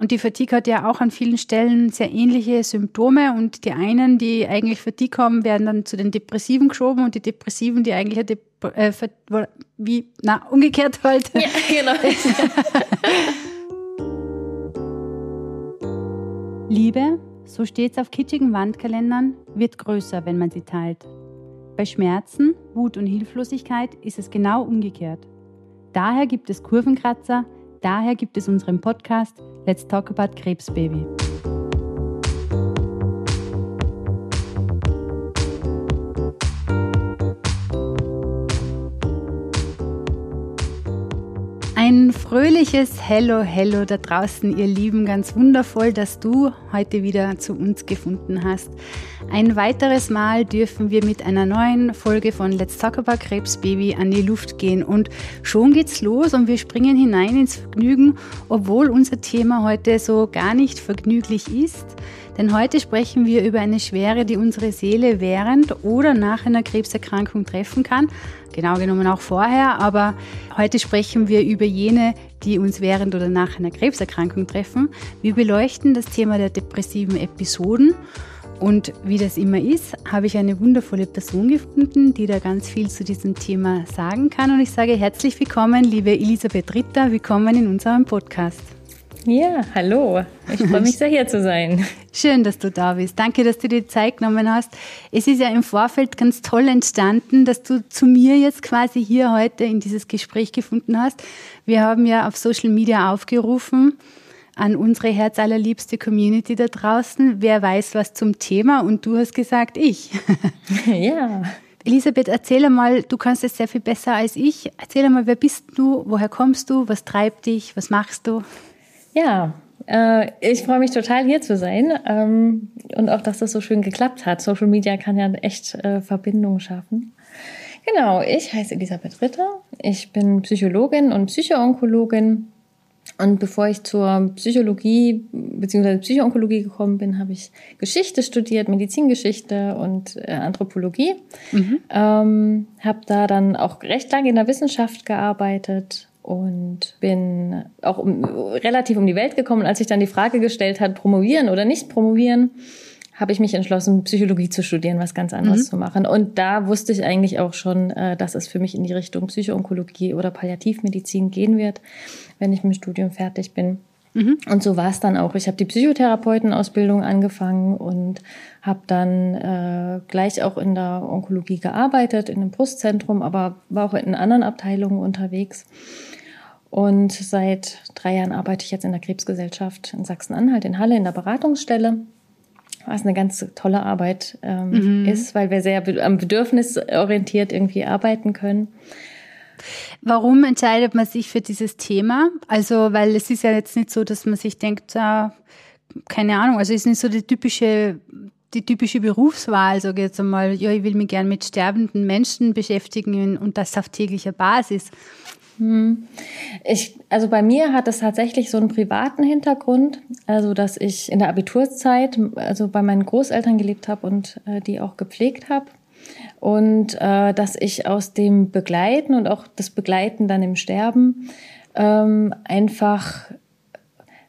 Und die Fatigue hat ja auch an vielen Stellen sehr ähnliche Symptome und die einen, die eigentlich Fatigue haben, werden dann zu den Depressiven geschoben und die Depressiven, die eigentlich Dep äh, wie, na, umgekehrt halt. Ja, genau. Liebe, so steht's auf kitschigen Wandkalendern, wird größer, wenn man sie teilt. Bei Schmerzen, Wut und Hilflosigkeit ist es genau umgekehrt. Daher gibt es Kurvenkratzer, daher gibt es unseren Podcast Let's Talk About Krebsbaby. Fröhliches Hello, Hello da draußen, ihr Lieben. Ganz wundervoll, dass du heute wieder zu uns gefunden hast. Ein weiteres Mal dürfen wir mit einer neuen Folge von Let's Talk About Krebsbaby an die Luft gehen. Und schon geht's los und wir springen hinein ins Vergnügen, obwohl unser Thema heute so gar nicht vergnüglich ist. Denn heute sprechen wir über eine Schwere, die unsere Seele während oder nach einer Krebserkrankung treffen kann. Genau genommen auch vorher, aber heute sprechen wir über jene, die uns während oder nach einer Krebserkrankung treffen. Wir beleuchten das Thema der depressiven Episoden und wie das immer ist, habe ich eine wundervolle Person gefunden, die da ganz viel zu diesem Thema sagen kann. Und ich sage herzlich willkommen, liebe Elisabeth Ritter, willkommen in unserem Podcast. Ja, hallo. Ich freue mich sehr, hier zu sein. Schön, dass du da bist. Danke, dass du dir Zeit genommen hast. Es ist ja im Vorfeld ganz toll entstanden, dass du zu mir jetzt quasi hier heute in dieses Gespräch gefunden hast. Wir haben ja auf Social Media aufgerufen, an unsere herzallerliebste Community da draußen. Wer weiß was zum Thema? Und du hast gesagt, ich. Ja. Elisabeth, erzähl einmal, du kannst es sehr viel besser als ich. Erzähl einmal, wer bist du? Woher kommst du? Was treibt dich? Was machst du? Ja, äh, ich freue mich total hier zu sein ähm, und auch, dass das so schön geklappt hat. Social Media kann ja echt äh, Verbindungen schaffen. Genau, ich heiße Elisabeth Ritter. Ich bin Psychologin und Psychoonkologin und bevor ich zur Psychologie bzw. Psychoonkologie gekommen bin, habe ich Geschichte studiert, Medizingeschichte und äh, Anthropologie. Mhm. Ähm, habe da dann auch recht lange in der Wissenschaft gearbeitet und bin auch um, relativ um die Welt gekommen. als sich dann die Frage gestellt hat, promovieren oder nicht promovieren, habe ich mich entschlossen, Psychologie zu studieren, was ganz anderes mhm. zu machen. Und da wusste ich eigentlich auch schon, äh, dass es für mich in die Richtung Psychoonkologie oder Palliativmedizin gehen wird, wenn ich mit dem Studium fertig bin. Mhm. Und so war es dann auch. Ich habe die Psychotherapeutenausbildung angefangen und habe dann äh, gleich auch in der Onkologie gearbeitet, in einem Brustzentrum, aber war auch in anderen Abteilungen unterwegs. Und seit drei Jahren arbeite ich jetzt in der Krebsgesellschaft in Sachsen-Anhalt in Halle in der Beratungsstelle was eine ganz tolle Arbeit ähm, mhm. ist, weil wir sehr am Bedürfnis orientiert irgendwie arbeiten können. Warum entscheidet man sich für dieses Thema? Also, weil es ist ja jetzt nicht so, dass man sich denkt, äh, keine Ahnung, also es ist nicht so die typische die typische Berufswahl, sage ich jetzt einmal, ja, ich will mich gern mit sterbenden Menschen beschäftigen und das auf täglicher Basis. Hm. Ich, also bei mir hat es tatsächlich so einen privaten Hintergrund, also dass ich in der Abiturzeit, also bei meinen Großeltern gelebt habe und äh, die auch gepflegt habe und äh, dass ich aus dem Begleiten und auch das Begleiten dann im Sterben ähm, einfach,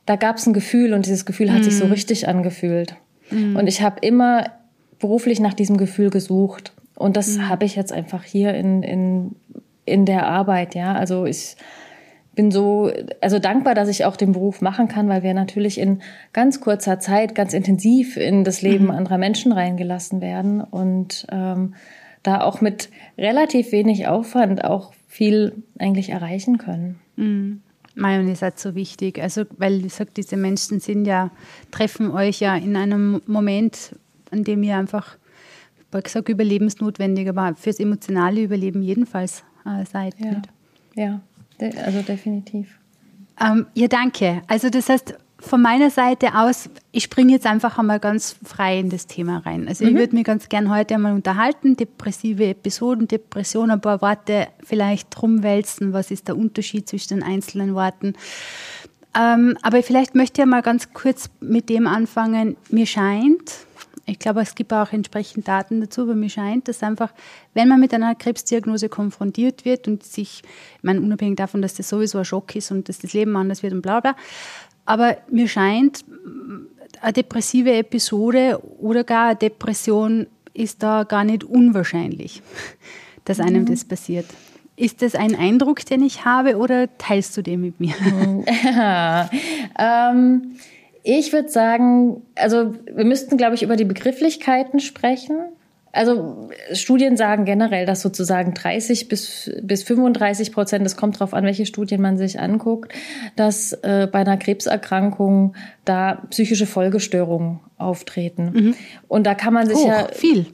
da gab es ein Gefühl und dieses Gefühl hat mhm. sich so hm. richtig angefühlt mhm. und ich habe immer beruflich nach diesem Gefühl gesucht und das mhm. habe ich jetzt einfach hier in, in in der Arbeit, ja. Also ich bin so, also dankbar, dass ich auch den Beruf machen kann, weil wir natürlich in ganz kurzer Zeit ganz intensiv in das Leben mhm. anderer Menschen reingelassen werden und ähm, da auch mit relativ wenig Aufwand auch viel eigentlich erreichen können. Mhm. Mein, ihr seid so wichtig. Also, weil ich sage, diese Menschen sind ja, treffen euch ja in einem Moment, an dem ihr einfach, ich habe gesagt, überlebensnotwendig, aber fürs emotionale Überleben jedenfalls äh, seid. Ja, ja also definitiv. Ähm, ja, danke. Also das heißt, von meiner Seite aus, ich springe jetzt einfach einmal ganz frei in das Thema rein. Also mhm. ich würde mich ganz gern heute einmal unterhalten, depressive Episoden, Depression, ein paar Worte vielleicht rumwälzen, was ist der Unterschied zwischen den einzelnen Worten. Ähm, aber vielleicht möchte ich mal ganz kurz mit dem anfangen. Mir scheint, ich glaube, es gibt auch entsprechend Daten dazu, aber mir scheint, dass einfach, wenn man mit einer Krebsdiagnose konfrontiert wird und sich, ich meine, unabhängig davon, dass das sowieso ein Schock ist und dass das Leben anders wird und bla bla, Aber mir scheint, eine depressive Episode oder gar eine Depression ist da gar nicht unwahrscheinlich, dass einem das passiert. Ist das ein Eindruck, den ich habe oder teilst du den mit mir? Ja, ähm, ich würde sagen, also wir müssten, glaube ich, über die Begrifflichkeiten sprechen. Also Studien sagen generell, dass sozusagen 30 bis, bis 35 Prozent, es kommt darauf an, welche Studien man sich anguckt, dass äh, bei einer Krebserkrankung da psychische Folgestörungen auftreten. Mhm. Und da kann man sich Hoch, ja viel.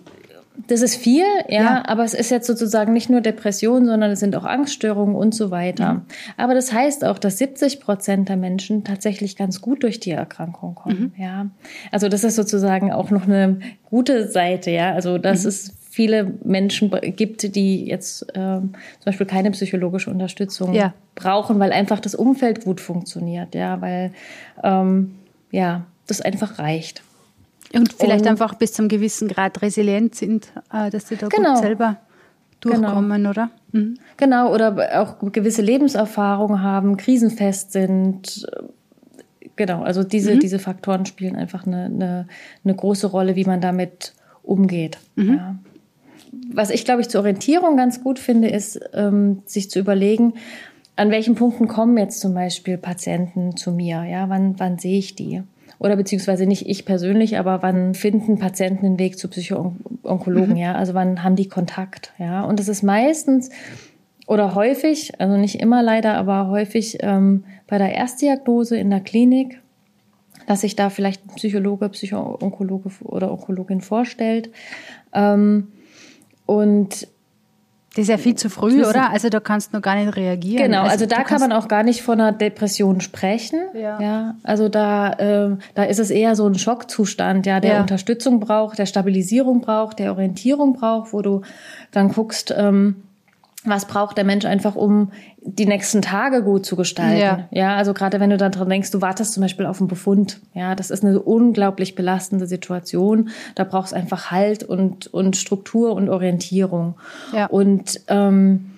Das ist viel, ja, ja, aber es ist jetzt sozusagen nicht nur Depression, sondern es sind auch Angststörungen und so weiter. Mhm. Aber das heißt auch, dass 70 Prozent der Menschen tatsächlich ganz gut durch die Erkrankung kommen, mhm. ja. Also das ist sozusagen auch noch eine gute Seite, ja. Also dass mhm. es viele Menschen gibt, die jetzt ähm, zum Beispiel keine psychologische Unterstützung ja. brauchen, weil einfach das Umfeld gut funktioniert, ja, weil ähm, ja das einfach reicht. Und vielleicht und, einfach bis zum gewissen Grad resilient sind, äh, dass sie da genau. gut selber durchkommen, genau. oder? Mhm. Genau, oder auch gewisse Lebenserfahrung haben, krisenfest sind. Genau, also diese, mhm. diese Faktoren spielen einfach eine, eine, eine, große Rolle, wie man damit umgeht. Mhm. Ja. Was ich, glaube ich, zur Orientierung ganz gut finde, ist, ähm, sich zu überlegen, an welchen Punkten kommen jetzt zum Beispiel Patienten zu mir? Ja, wann, wann sehe ich die? Oder beziehungsweise nicht ich persönlich, aber wann finden Patienten den Weg zu Psychoonkologen, mhm. ja? Also wann haben die Kontakt, ja? Und das ist meistens oder häufig, also nicht immer leider, aber häufig ähm, bei der Erstdiagnose in der Klinik, dass sich da vielleicht ein Psychologe, Psychoonkologe oder Onkologin vorstellt. Ähm, und das ist ja viel zu früh, oder? Also da kannst du noch gar nicht reagieren. Genau, also, also da kann man auch gar nicht von einer Depression sprechen. Ja. ja also da, äh, da ist es eher so ein Schockzustand, ja, der ja. Unterstützung braucht, der Stabilisierung braucht, der Orientierung braucht, wo du dann guckst, ähm, was braucht der Mensch einfach, um die nächsten Tage gut zu gestalten. Ja, ja also gerade wenn du dann dran denkst, du wartest zum Beispiel auf einen Befund. Ja, das ist eine unglaublich belastende Situation. Da brauchst du einfach Halt und, und Struktur und Orientierung. Ja. Und ähm,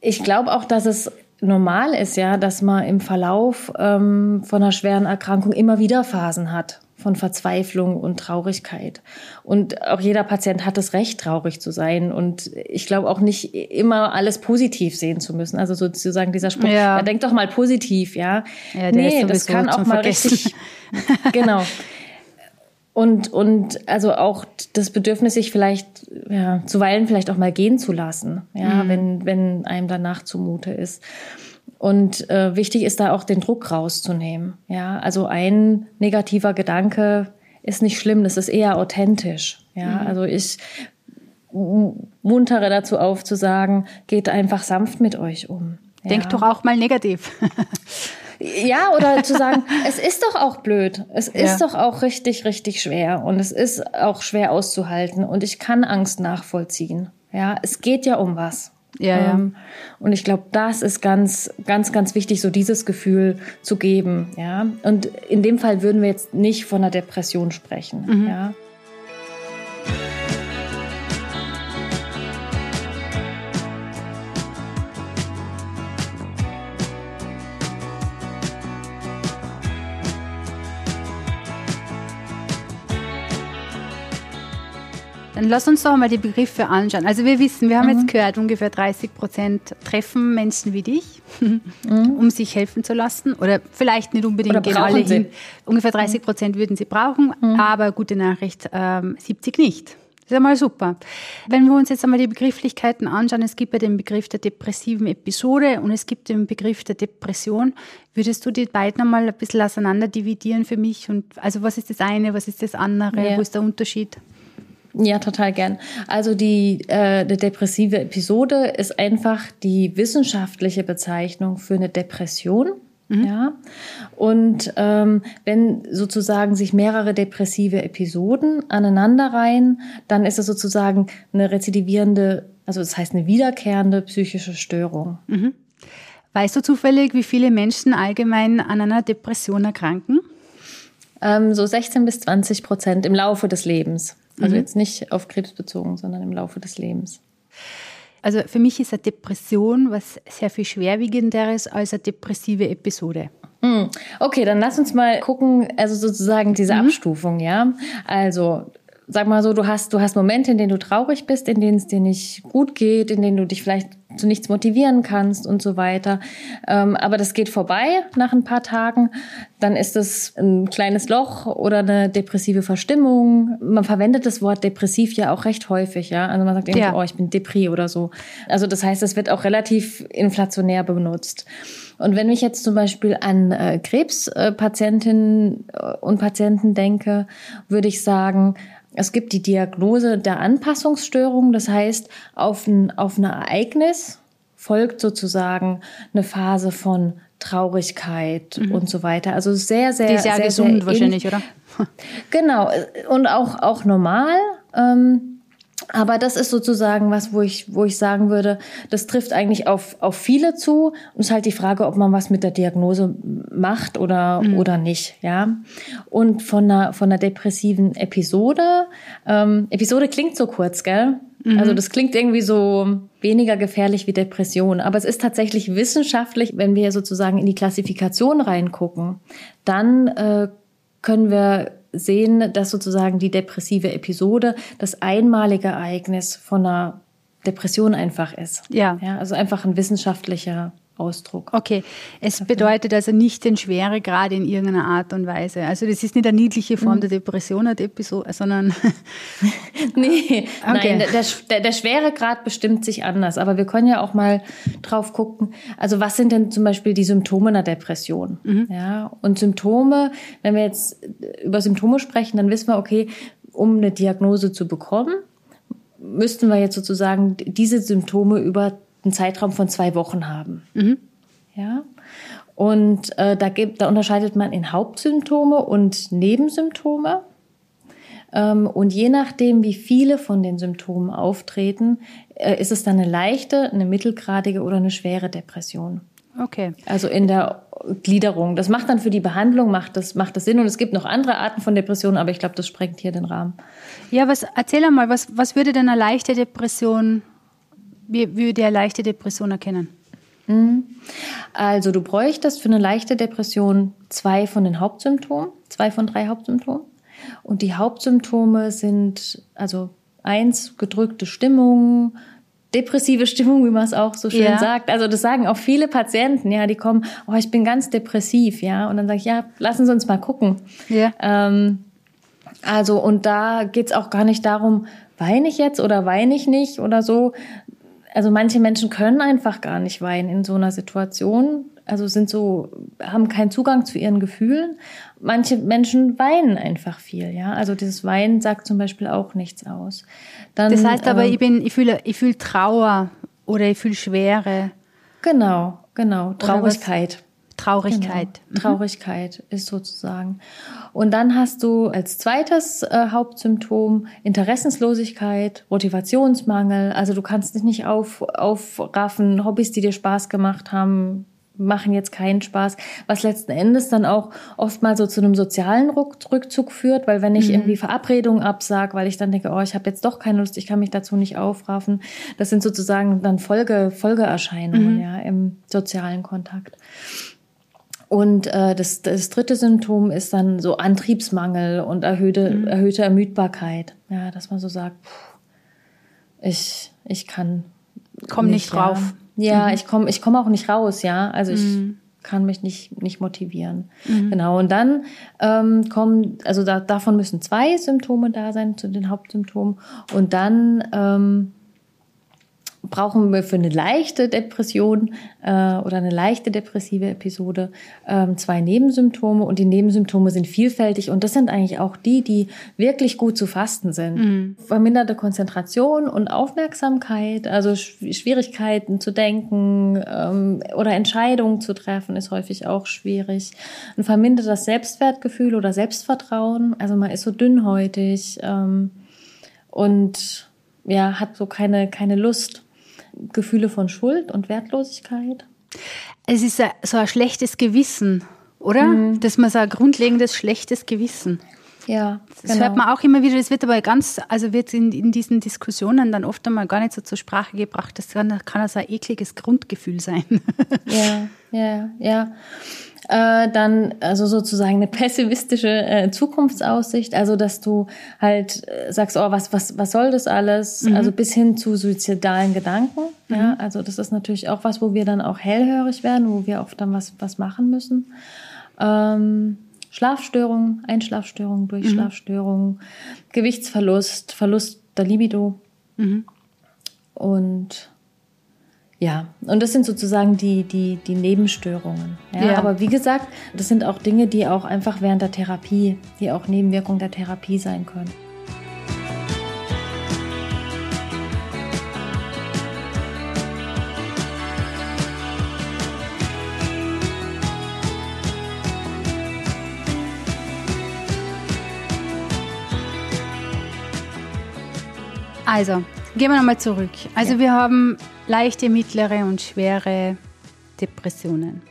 ich glaube auch, dass es normal ist, ja, dass man im Verlauf ähm, von einer schweren Erkrankung immer wieder Phasen hat von Verzweiflung und Traurigkeit. Und auch jeder Patient hat das Recht, traurig zu sein. Und ich glaube auch nicht immer alles positiv sehen zu müssen. Also sozusagen dieser Spruch, ja. ja denk doch mal positiv, ja. ja nee, das kann auch mal vergessen. richtig. genau. Und, und also auch das Bedürfnis, sich vielleicht ja, zuweilen vielleicht auch mal gehen zu lassen, ja, mhm. wenn, wenn einem danach zumute ist. Und äh, wichtig ist da auch den Druck rauszunehmen. Ja, also ein negativer Gedanke ist nicht schlimm, das ist eher authentisch. Ja, mhm. also ich muntere dazu auf zu sagen, geht einfach sanft mit euch um. Ja. Denkt doch auch mal negativ. ja, oder zu sagen, es ist doch auch blöd. Es ist ja. doch auch richtig, richtig schwer. Und es ist auch schwer auszuhalten. Und ich kann Angst nachvollziehen. Ja, es geht ja um was. Ja, ähm, ja. Und ich glaube, das ist ganz, ganz, ganz wichtig, so dieses Gefühl zu geben. Ja. Und in dem Fall würden wir jetzt nicht von einer Depression sprechen. Mhm. Ja. Dann lass uns doch mal die Begriffe anschauen. Also wir wissen, wir haben mhm. jetzt gehört, ungefähr 30 Prozent treffen Menschen wie dich, mhm. um sich helfen zu lassen. Oder vielleicht nicht unbedingt genau alle hin. Ungefähr 30 Prozent würden sie brauchen, mhm. aber gute Nachricht, ähm, 70 nicht. Das ist einmal super. Wenn wir uns jetzt einmal die Begrifflichkeiten anschauen, es gibt ja den Begriff der depressiven Episode und es gibt den Begriff der Depression. Würdest du die beiden einmal ein bisschen auseinander dividieren für mich? Und also was ist das eine, was ist das andere? Ja. Wo ist der Unterschied? Ja, total gern. Also die, äh, die depressive Episode ist einfach die wissenschaftliche Bezeichnung für eine Depression. Mhm. Ja. Und ähm, wenn sozusagen sich mehrere depressive Episoden aneinanderreihen, dann ist es sozusagen eine rezidivierende, also das heißt eine wiederkehrende psychische Störung. Mhm. Weißt du zufällig, wie viele Menschen allgemein an einer Depression erkranken? Ähm, so 16 bis 20 Prozent im Laufe des Lebens. Also mhm. jetzt nicht auf Krebs bezogen, sondern im Laufe des Lebens. Also für mich ist eine Depression was sehr viel schwerwiegenderes als eine depressive Episode. Hm. Okay, dann lass uns mal gucken, also sozusagen diese mhm. Abstufung, ja. Also sag mal so, du hast, du hast Momente, in denen du traurig bist, in denen es dir nicht gut geht, in denen du dich vielleicht zu nichts motivieren kannst und so weiter. Ähm, aber das geht vorbei nach ein paar Tagen. Dann ist es ein kleines Loch oder eine depressive Verstimmung. Man verwendet das Wort depressiv ja auch recht häufig, ja. Also man sagt irgendwie, ja. oh, ich bin Depri oder so. Also das heißt, es wird auch relativ inflationär benutzt. Und wenn ich jetzt zum Beispiel an äh, Krebspatientinnen äh, und Patienten denke, würde ich sagen, es gibt die Diagnose der Anpassungsstörung, das heißt, auf ein, auf ein Ereignis folgt sozusagen eine Phase von Traurigkeit mhm. und so weiter. Also sehr, sehr, die ja sehr, gesund sehr wahrscheinlich, oder? Genau und auch auch normal. Ähm, aber das ist sozusagen was, wo ich, wo ich sagen würde, das trifft eigentlich auf, auf viele zu. Und es ist halt die Frage, ob man was mit der Diagnose macht oder, mhm. oder nicht, ja. Und von einer, von einer depressiven Episode, ähm, Episode klingt so kurz, gell? Mhm. Also das klingt irgendwie so weniger gefährlich wie Depression. Aber es ist tatsächlich wissenschaftlich, wenn wir sozusagen in die Klassifikation reingucken, dann äh, können wir sehen, dass sozusagen die depressive Episode das einmalige Ereignis von einer Depression einfach ist. Ja. ja also einfach ein wissenschaftlicher Ausdruck. Okay, es bedeutet also nicht den Schweregrad in irgendeiner Art und Weise. Also das ist nicht eine niedliche Form mhm. der Depression, sondern... nee, okay. nein, der, der, der Schweregrad bestimmt sich anders. Aber wir können ja auch mal drauf gucken, also was sind denn zum Beispiel die Symptome einer Depression? Mhm. Ja, und Symptome, wenn wir jetzt über Symptome sprechen, dann wissen wir, okay, um eine Diagnose zu bekommen, müssten wir jetzt sozusagen diese Symptome über einen Zeitraum von zwei Wochen haben. Mhm. Ja. Und äh, da, gibt, da unterscheidet man in Hauptsymptome und Nebensymptome. Ähm, und je nachdem, wie viele von den Symptomen auftreten, äh, ist es dann eine leichte, eine mittelgradige oder eine schwere Depression. Okay. Also in der Gliederung. Das macht dann für die Behandlung macht das macht das Sinn und es gibt noch andere Arten von Depressionen, aber ich glaube, das sprengt hier den Rahmen. Ja, was erzähl einmal, was was würde denn eine leichte Depression wie würde eine leichte Depression erkennen? Mhm. Also du bräuchtest für eine leichte Depression zwei von den Hauptsymptomen, zwei von drei Hauptsymptomen. Und die Hauptsymptome sind also eins gedrückte Stimmung, depressive Stimmung, wie man es auch so schön ja. sagt. Also das sagen auch viele Patienten, ja, die kommen, oh, ich bin ganz depressiv, ja. Und dann sage ich, ja, lassen Sie uns mal gucken. Ja. Ähm, also und da geht's auch gar nicht darum, weine ich jetzt oder weine ich nicht oder so, also manche Menschen können einfach gar nicht weinen in so einer Situation. Also sind so, haben keinen Zugang zu ihren Gefühlen. Manche Menschen weinen einfach viel, ja. Also dieses Weinen sagt zum Beispiel auch nichts aus. Dann, das heißt aber, ähm, ich bin, ich fühle, ich fühle Trauer oder ich fühle Schwere. Genau, genau. Traurigkeit. Traurigkeit. Genau. Traurigkeit ist sozusagen. Und dann hast du als zweites äh, Hauptsymptom Interessenslosigkeit, Motivationsmangel. Also du kannst dich nicht auf, aufraffen, Hobbys, die dir Spaß gemacht haben, machen jetzt keinen Spaß, was letzten Endes dann auch oft mal so zu einem sozialen Rückzug führt, weil wenn ich mhm. irgendwie Verabredungen absag, weil ich dann denke, oh, ich habe jetzt doch keine Lust, ich kann mich dazu nicht aufraffen, das sind sozusagen dann Folge, Folgeerscheinungen mhm. ja im sozialen Kontakt. Und äh, das, das dritte Symptom ist dann so Antriebsmangel und erhöhte, mhm. erhöhte Ermüdbarkeit. Ja, dass man so sagt, pff, ich, ich kann. Komm nicht, nicht drauf. Ja, ja mhm. ich komme ich komm auch nicht raus, ja. Also ich mhm. kann mich nicht, nicht motivieren. Mhm. Genau. Und dann ähm, kommen, also da, davon müssen zwei Symptome da sein zu den Hauptsymptomen. Und dann ähm, brauchen wir für eine leichte Depression äh, oder eine leichte depressive Episode ähm, zwei Nebensymptome und die Nebensymptome sind vielfältig und das sind eigentlich auch die, die wirklich gut zu fasten sind. Mhm. Verminderte Konzentration und Aufmerksamkeit, also Schwierigkeiten zu denken ähm, oder Entscheidungen zu treffen, ist häufig auch schwierig. Ein vermindertes Selbstwertgefühl oder Selbstvertrauen, also man ist so dünnhäutig ähm, und ja, hat so keine, keine Lust Gefühle von Schuld und Wertlosigkeit? Es ist so ein schlechtes Gewissen, oder? Mhm. Dass man so ein grundlegendes schlechtes Gewissen. Ja, das genau. hört man auch immer wieder. Das wird aber ganz, also wird in, in diesen Diskussionen dann oft einmal gar nicht so zur Sprache gebracht. Das kann, kann also ein ekliges Grundgefühl sein. Ja, Ja, ja. Äh, dann also sozusagen eine pessimistische äh, Zukunftsaussicht, also dass du halt äh, sagst, oh, was was was soll das alles? Mhm. Also bis hin zu suizidalen Gedanken. Mhm. Ja, also das ist natürlich auch was, wo wir dann auch hellhörig werden, wo wir oft dann was was machen müssen. Ähm, Schlafstörungen, Einschlafstörungen, Durchschlafstörungen, mhm. Gewichtsverlust, Verlust der Libido mhm. und ja, und das sind sozusagen die, die, die Nebenstörungen. Ja, ja, Aber wie gesagt, das sind auch Dinge, die auch einfach während der Therapie, die auch Nebenwirkungen der Therapie sein können. Also, gehen wir nochmal zurück. Also ja. wir haben leichte, mittlere und schwere Depressionen.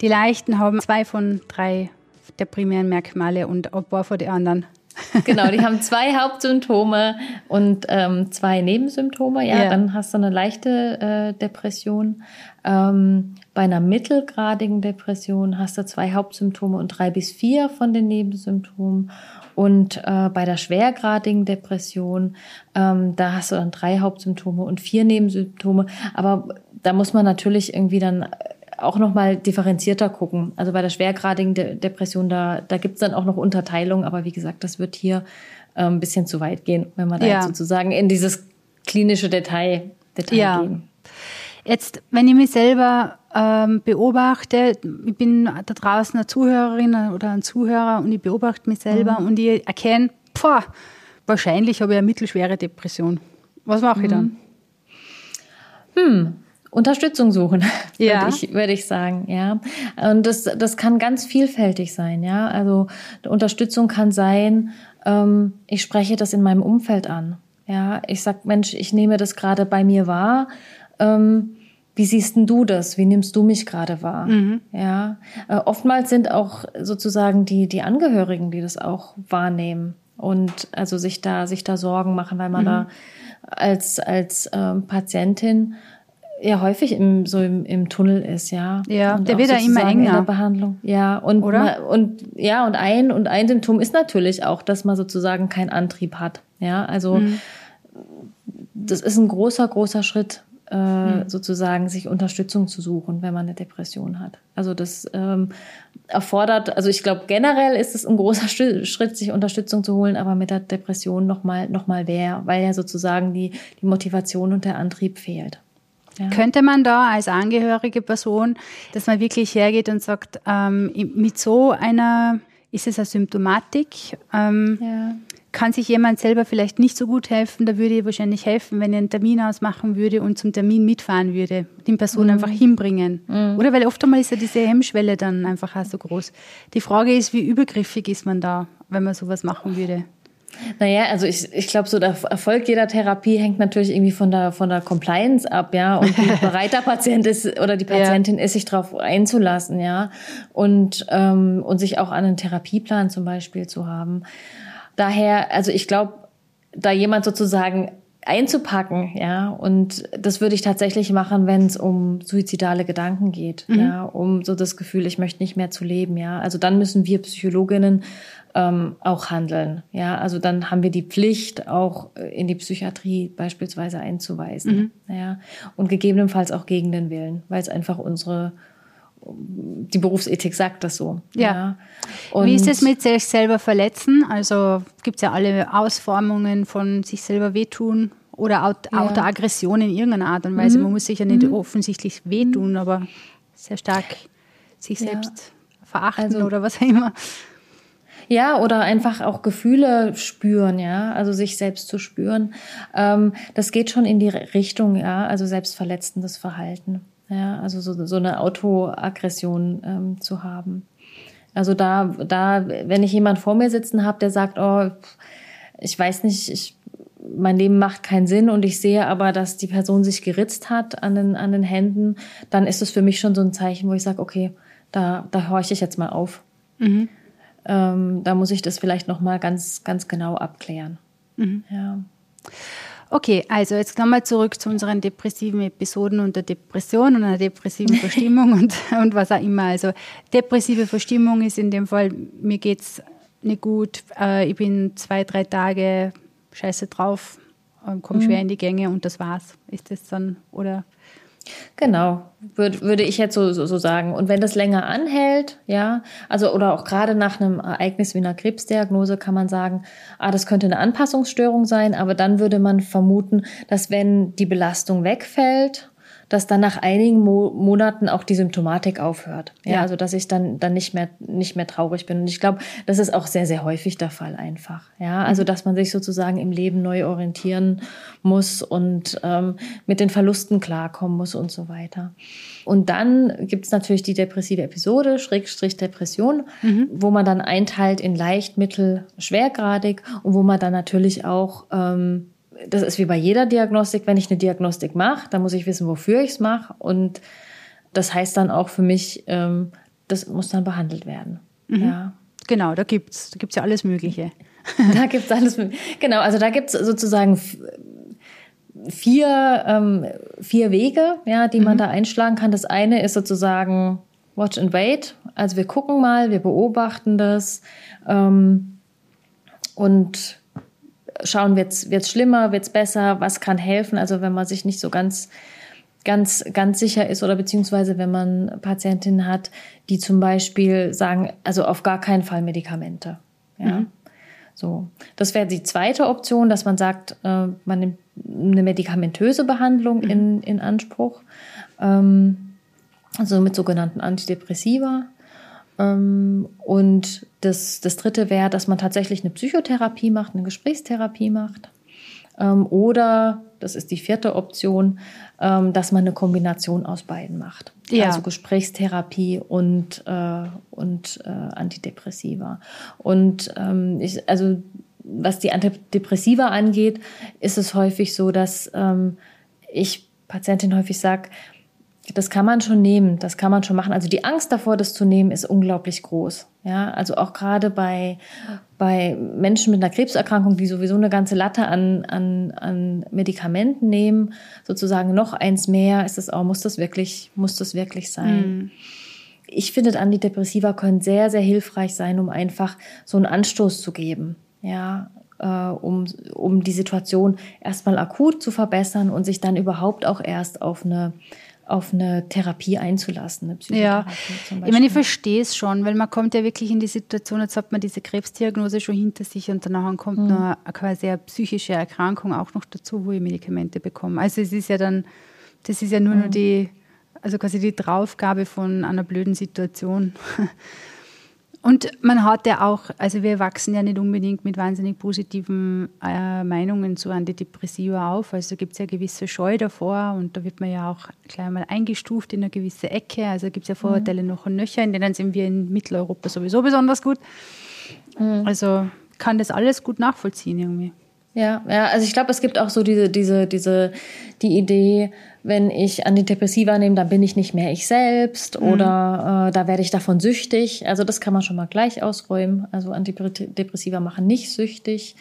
Die leichten haben zwei von drei der primären Merkmale und ein paar von den anderen. genau, die haben zwei Hauptsymptome und ähm, zwei Nebensymptome. Ja, ja, dann hast du eine leichte äh, Depression. Ähm, bei einer mittelgradigen Depression hast du zwei Hauptsymptome und drei bis vier von den Nebensymptomen. Und äh, bei der schwergradigen Depression, ähm, da hast du dann drei Hauptsymptome und vier Nebensymptome. Aber da muss man natürlich irgendwie dann auch nochmal differenzierter gucken. Also bei der schwergradigen De Depression, da, da gibt's dann auch noch Unterteilungen, aber wie gesagt, das wird hier äh, ein bisschen zu weit gehen, wenn man da ja. sozusagen in dieses klinische Detail, Detail ja. gehen. Jetzt, wenn ich mich selber ähm, beobachte, ich bin da draußen eine Zuhörerin oder ein Zuhörer und ich beobachte mich selber mhm. und ich erkenne, boah, wahrscheinlich habe ich eine mittelschwere Depression. Was mache ich dann? Mhm. Hm. Unterstützung suchen, ja. würde ich, würde ich sagen, ja. Und das, das kann ganz vielfältig sein, ja. Also Unterstützung kann sein, ähm, ich spreche das in meinem Umfeld an, ja. Ich sag, Mensch, ich nehme das gerade bei mir wahr ähm, wie siehst denn du das? Wie nimmst du mich gerade wahr? Mhm. Ja, äh, oftmals sind auch sozusagen die die Angehörigen, die das auch wahrnehmen und also sich da sich da Sorgen machen, weil man mhm. da als als ähm, Patientin ja häufig im so im, im Tunnel ist, ja. Ja, und der wird da immer enger. In der Behandlung. Ja, und Oder? und ja, und ein und ein Symptom ist natürlich auch, dass man sozusagen keinen Antrieb hat. Ja, also mhm. das ist ein großer großer Schritt äh, mhm. sozusagen sich Unterstützung zu suchen, wenn man eine Depression hat. Also das ähm, erfordert, also ich glaube generell ist es ein großer Schritt, sich Unterstützung zu holen, aber mit der Depression nochmal noch mal mehr, weil ja sozusagen die, die Motivation und der Antrieb fehlt. Ja. Könnte man da als angehörige Person, dass man wirklich hergeht und sagt, ähm, mit so einer, ist es eine Symptomatik? Ähm, ja kann sich jemand selber vielleicht nicht so gut helfen, da würde ich wahrscheinlich helfen, wenn ich einen Termin ausmachen würde und zum Termin mitfahren würde, die Person mhm. einfach hinbringen. Mhm. Oder weil oft einmal ist ja diese Hemmschwelle dann einfach auch so groß. Die Frage ist, wie übergriffig ist man da, wenn man sowas machen würde? Naja, also ich, ich glaube, so der Erfolg jeder Therapie hängt natürlich irgendwie von der, von der Compliance ab, ja, und wie bereit der Patient ist oder die Patientin ja. ist, sich darauf einzulassen, ja, und, ähm, und sich auch an einen Therapieplan zum Beispiel zu haben. Daher, also ich glaube, da jemand sozusagen einzupacken, ja, und das würde ich tatsächlich machen, wenn es um suizidale Gedanken geht, mhm. ja, um so das Gefühl, ich möchte nicht mehr zu leben, ja. Also dann müssen wir Psychologinnen ähm, auch handeln, ja. Also dann haben wir die Pflicht, auch in die Psychiatrie beispielsweise einzuweisen, mhm. ja, und gegebenenfalls auch gegen den Willen, weil es einfach unsere die Berufsethik sagt das so. Ja. ja. Wie ist es mit sich selber verletzen? Also gibt es ja alle Ausformungen von sich selber wehtun oder Autoaggression ja. in irgendeiner Art und Weise. Mhm. Man muss sich ja nicht mhm. offensichtlich wehtun, aber sehr stark sich selbst ja. verachten also, oder was auch immer. Ja, oder einfach auch Gefühle spüren, ja, also sich selbst zu spüren. Ähm, das geht schon in die Richtung, ja, also selbstverletzendes Verhalten. Ja, also so, so eine Autoaggression ähm, zu haben. Also da, da, wenn ich jemand vor mir sitzen habe, der sagt, oh, ich weiß nicht, ich, mein Leben macht keinen Sinn und ich sehe aber, dass die Person sich geritzt hat an den, an den Händen, dann ist es für mich schon so ein Zeichen, wo ich sage, okay, da, da horche ich jetzt mal auf. Mhm. Ähm, da muss ich das vielleicht noch mal ganz, ganz genau abklären. Mhm. Ja. Okay, also jetzt nochmal zurück zu unseren depressiven Episoden und der Depression und einer depressiven Verstimmung und, und was auch immer. Also depressive Verstimmung ist in dem Fall, mir geht es nicht gut, äh, ich bin zwei, drei Tage scheiße drauf, komme mhm. schwer in die Gänge und das war's. Ist das dann, oder? Genau, würde, würde ich jetzt so, so, so sagen. Und wenn das länger anhält, ja, also oder auch gerade nach einem Ereignis wie einer Krebsdiagnose kann man sagen, ah, das könnte eine Anpassungsstörung sein, aber dann würde man vermuten, dass wenn die Belastung wegfällt, dass dann nach einigen Mo Monaten auch die Symptomatik aufhört. Ja, ja, also dass ich dann dann nicht mehr nicht mehr traurig bin. Und ich glaube, das ist auch sehr sehr häufig der Fall einfach. Ja, also dass man sich sozusagen im Leben neu orientieren muss und ähm, mit den Verlusten klarkommen muss und so weiter. Und dann gibt es natürlich die depressive Episode, Schrägstrich Depression, mhm. wo man dann einteilt in leicht, mittel, schwergradig und wo man dann natürlich auch ähm, das ist wie bei jeder Diagnostik, wenn ich eine Diagnostik mache, dann muss ich wissen, wofür ich es mache. Und das heißt dann auch für mich, ähm, das muss dann behandelt werden. Mhm. Ja. Genau, da gibt es da gibt's ja alles Mögliche. da gibt es alles Mögliche. Genau, also da gibt es sozusagen vier, ähm, vier Wege, ja, die man mhm. da einschlagen kann. Das eine ist sozusagen Watch and Wait. Also wir gucken mal, wir beobachten das ähm, und schauen, wird es schlimmer, wird es besser, was kann helfen. Also wenn man sich nicht so ganz, ganz, ganz sicher ist oder beziehungsweise wenn man Patientinnen hat, die zum Beispiel sagen, also auf gar keinen Fall Medikamente. Ja. Mhm. So, das wäre die zweite Option, dass man sagt, äh, man nimmt eine medikamentöse Behandlung mhm. in, in Anspruch, ähm, also mit sogenannten Antidepressiva. Ähm, und das, das dritte wäre, dass man tatsächlich eine Psychotherapie macht, eine Gesprächstherapie macht. Ähm, oder, das ist die vierte Option, ähm, dass man eine Kombination aus beiden macht. Ja. Also Gesprächstherapie und, äh, und äh, Antidepressiva. Und ich, also was die Antidepressiva angeht, ist es häufig so, dass ich Patientin häufig sage, das kann man schon nehmen, das kann man schon machen. Also die Angst davor, das zu nehmen, ist unglaublich groß. Ja, also auch gerade bei, bei Menschen mit einer Krebserkrankung, die sowieso eine ganze Latte an, an, an Medikamenten nehmen, sozusagen noch eins mehr, ist es auch, muss das wirklich, muss das wirklich sein? Mhm. Ich finde, Antidepressiva können sehr, sehr hilfreich sein, um einfach so einen Anstoß zu geben. Ja, äh, um, um die Situation erstmal akut zu verbessern und sich dann überhaupt auch erst auf eine auf eine Therapie einzulassen, eine Psychotherapie ja. Ich meine, ich verstehe es schon, weil man kommt ja wirklich in die Situation, jetzt hat man diese Krebsdiagnose schon hinter sich und danach kommt mhm. noch eine, quasi eine psychische Erkrankung auch noch dazu, wo ich Medikamente bekomme. Also es ist ja dann, das ist ja nur mhm. noch die, also quasi die Draufgabe von einer blöden Situation. Und man hat ja auch, also wir wachsen ja nicht unbedingt mit wahnsinnig positiven äh, Meinungen zu Antidepressiva auf. Also gibt es ja gewisse Scheu davor und da wird man ja auch gleich mal eingestuft in eine gewisse Ecke. Also gibt es ja Vorurteile mhm. noch und nöcher, in denen sind wir in Mitteleuropa sowieso besonders gut. Mhm. Also kann das alles gut nachvollziehen irgendwie. Ja, ja, also ich glaube, es gibt auch so diese, diese, diese, die Idee, wenn ich Antidepressiva nehme, dann bin ich nicht mehr ich selbst mhm. oder äh, da werde ich davon süchtig. Also das kann man schon mal gleich ausräumen. Also Antidepressiva machen nicht süchtig.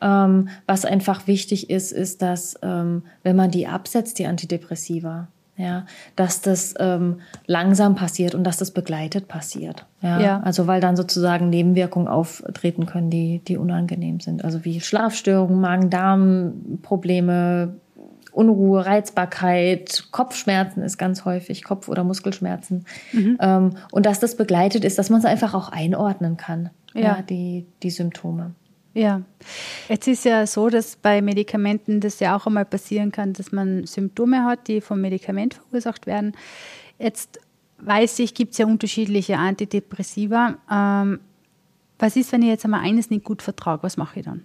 Ähm, was einfach wichtig ist, ist, dass ähm, wenn man die absetzt, die Antidepressiva, ja, dass das ähm, langsam passiert und dass das begleitet passiert. Ja? ja. Also weil dann sozusagen Nebenwirkungen auftreten können, die, die unangenehm sind. Also wie Schlafstörungen, Magen-Darm-Probleme, Unruhe, Reizbarkeit, Kopfschmerzen ist ganz häufig, Kopf- oder Muskelschmerzen. Mhm. Ähm, und dass das begleitet ist, dass man es einfach auch einordnen kann, ja. ja, die, die Symptome. Ja, jetzt ist ja so, dass bei Medikamenten das ja auch einmal passieren kann, dass man Symptome hat, die vom Medikament verursacht werden. Jetzt weiß ich, gibt es ja unterschiedliche Antidepressiva. Ähm, was ist, wenn ich jetzt einmal eines nicht gut vertrage? Was mache ich dann?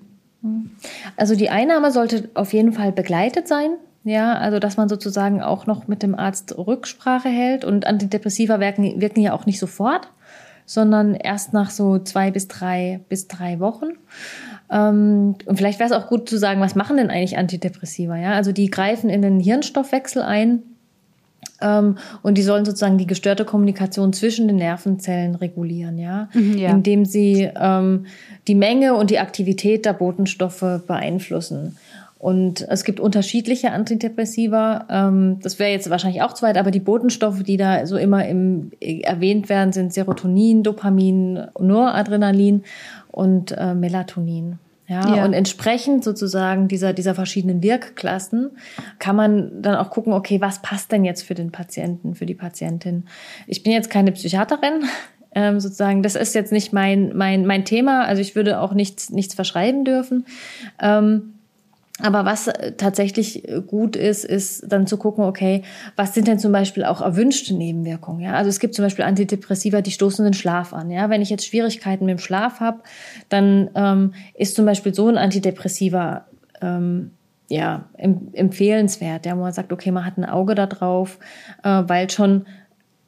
Also die Einnahme sollte auf jeden Fall begleitet sein. Ja, also dass man sozusagen auch noch mit dem Arzt Rücksprache hält und Antidepressiva wirken, wirken ja auch nicht sofort, sondern erst nach so zwei bis drei bis drei Wochen. Ähm, und vielleicht wäre es auch gut zu sagen, was machen denn eigentlich Antidepressiva? Ja, also die greifen in den Hirnstoffwechsel ein ähm, und die sollen sozusagen die gestörte Kommunikation zwischen den Nervenzellen regulieren, ja, mhm, ja. indem sie ähm, die Menge und die Aktivität der Botenstoffe beeinflussen. Und es gibt unterschiedliche Antidepressiva. Ähm, das wäre jetzt wahrscheinlich auch zu weit, aber die Botenstoffe, die da so immer im, erwähnt werden, sind Serotonin, Dopamin, Noradrenalin und äh, Melatonin. Ja, ja, und entsprechend sozusagen dieser, dieser verschiedenen Wirkklassen kann man dann auch gucken, okay, was passt denn jetzt für den Patienten, für die Patientin? Ich bin jetzt keine Psychiaterin, ähm, sozusagen, das ist jetzt nicht mein, mein, mein Thema, also ich würde auch nichts, nichts verschreiben dürfen. Ähm, aber was äh, tatsächlich äh, gut ist, ist dann zu gucken, okay, was sind denn zum Beispiel auch erwünschte Nebenwirkungen? Ja, also es gibt zum Beispiel Antidepressiva, die stoßen den Schlaf an. Ja, wenn ich jetzt Schwierigkeiten mit dem Schlaf habe, dann ähm, ist zum Beispiel so ein Antidepressiva ähm, ja empfehlenswert. Ja, wo man sagt, okay, man hat ein Auge da drauf, äh, weil schon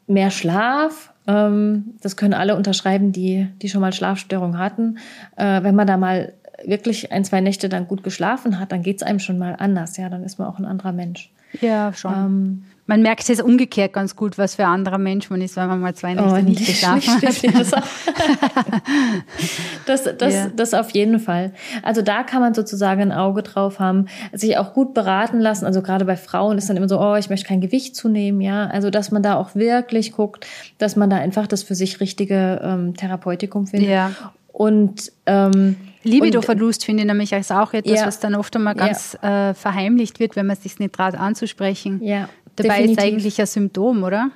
mehr Schlaf ähm, das können alle unterschreiben, die, die schon mal Schlafstörungen hatten. Äh, wenn man da mal wirklich ein, zwei Nächte dann gut geschlafen hat, dann geht es einem schon mal anders. Ja, dann ist man auch ein anderer Mensch. Ja, schon. Ähm, man merkt es umgekehrt ganz gut, was für ein anderer Mensch man ist, wenn man mal zwei Nächte oh, nicht geschlafen hat. das, das, ja. das auf jeden Fall. Also da kann man sozusagen ein Auge drauf haben, sich auch gut beraten lassen. Also gerade bei Frauen ist dann immer so, oh, ich möchte kein Gewicht zunehmen, ja. Also dass man da auch wirklich guckt, dass man da einfach das für sich richtige ähm, Therapeutikum findet. Ja. Und ähm, Libido-Verlust finde ich nämlich als auch etwas, ja. was dann oft einmal ganz ja. äh, verheimlicht wird, wenn man es sich nicht traut anzusprechen. Ja, Dabei definitiv. ist eigentlich ein Symptom, oder?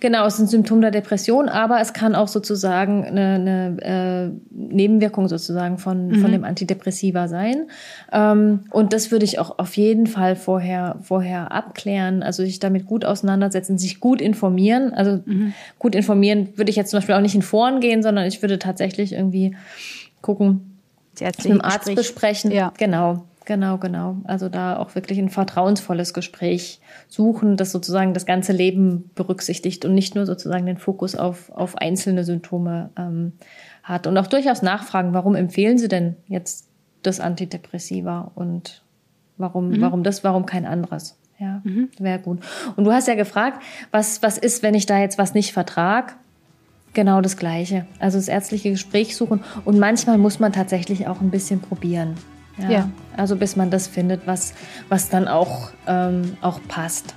Genau, es ist ein Symptom der Depression, aber es kann auch sozusagen eine, eine äh, Nebenwirkung sozusagen von, mhm. von dem Antidepressiva sein. Ähm, und das würde ich auch auf jeden Fall vorher, vorher abklären, also sich damit gut auseinandersetzen, sich gut informieren. Also mhm. gut informieren würde ich jetzt zum Beispiel auch nicht in Foren gehen, sondern ich würde tatsächlich irgendwie gucken, mit dem Arzt besprechen. Ja. Genau, genau, genau. Also da auch wirklich ein vertrauensvolles Gespräch suchen, das sozusagen das ganze Leben berücksichtigt und nicht nur sozusagen den Fokus auf, auf einzelne Symptome ähm, hat. Und auch durchaus nachfragen, warum empfehlen Sie denn jetzt das Antidepressiva und warum, mhm. warum das, warum kein anderes? Ja, mhm. wäre gut. Und du hast ja gefragt, was, was ist, wenn ich da jetzt was nicht vertrag? Genau das Gleiche. Also das ärztliche Gespräch suchen und manchmal muss man tatsächlich auch ein bisschen probieren. Ja. ja. Also bis man das findet, was, was dann auch, ähm, auch passt.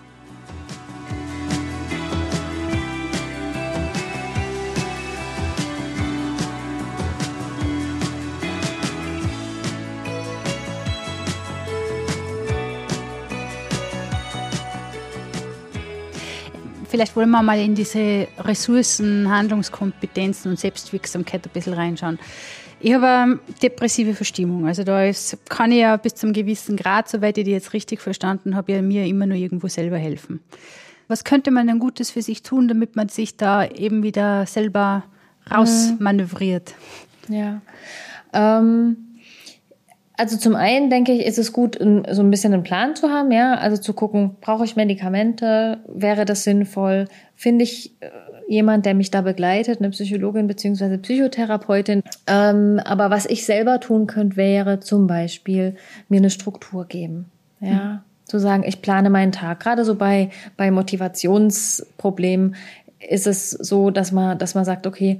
Vielleicht wollen wir mal in diese Ressourcen, Handlungskompetenzen und Selbstwirksamkeit ein bisschen reinschauen. Ich habe eine depressive Verstimmung. Also da ist, kann ich ja bis zum gewissen Grad, soweit ich die jetzt richtig verstanden habe, ja mir immer nur irgendwo selber helfen. Was könnte man denn Gutes für sich tun, damit man sich da eben wieder selber rausmanövriert? Ja. Ähm also zum einen denke ich, ist es gut, so ein bisschen einen Plan zu haben, ja. Also zu gucken, brauche ich Medikamente? Wäre das sinnvoll? Finde ich äh, jemand, der mich da begleitet, eine Psychologin beziehungsweise Psychotherapeutin? Ähm, aber was ich selber tun könnte, wäre zum Beispiel mir eine Struktur geben, ja. Mhm. Zu sagen, ich plane meinen Tag. Gerade so bei, bei Motivationsproblemen ist es so, dass man, dass man sagt, okay,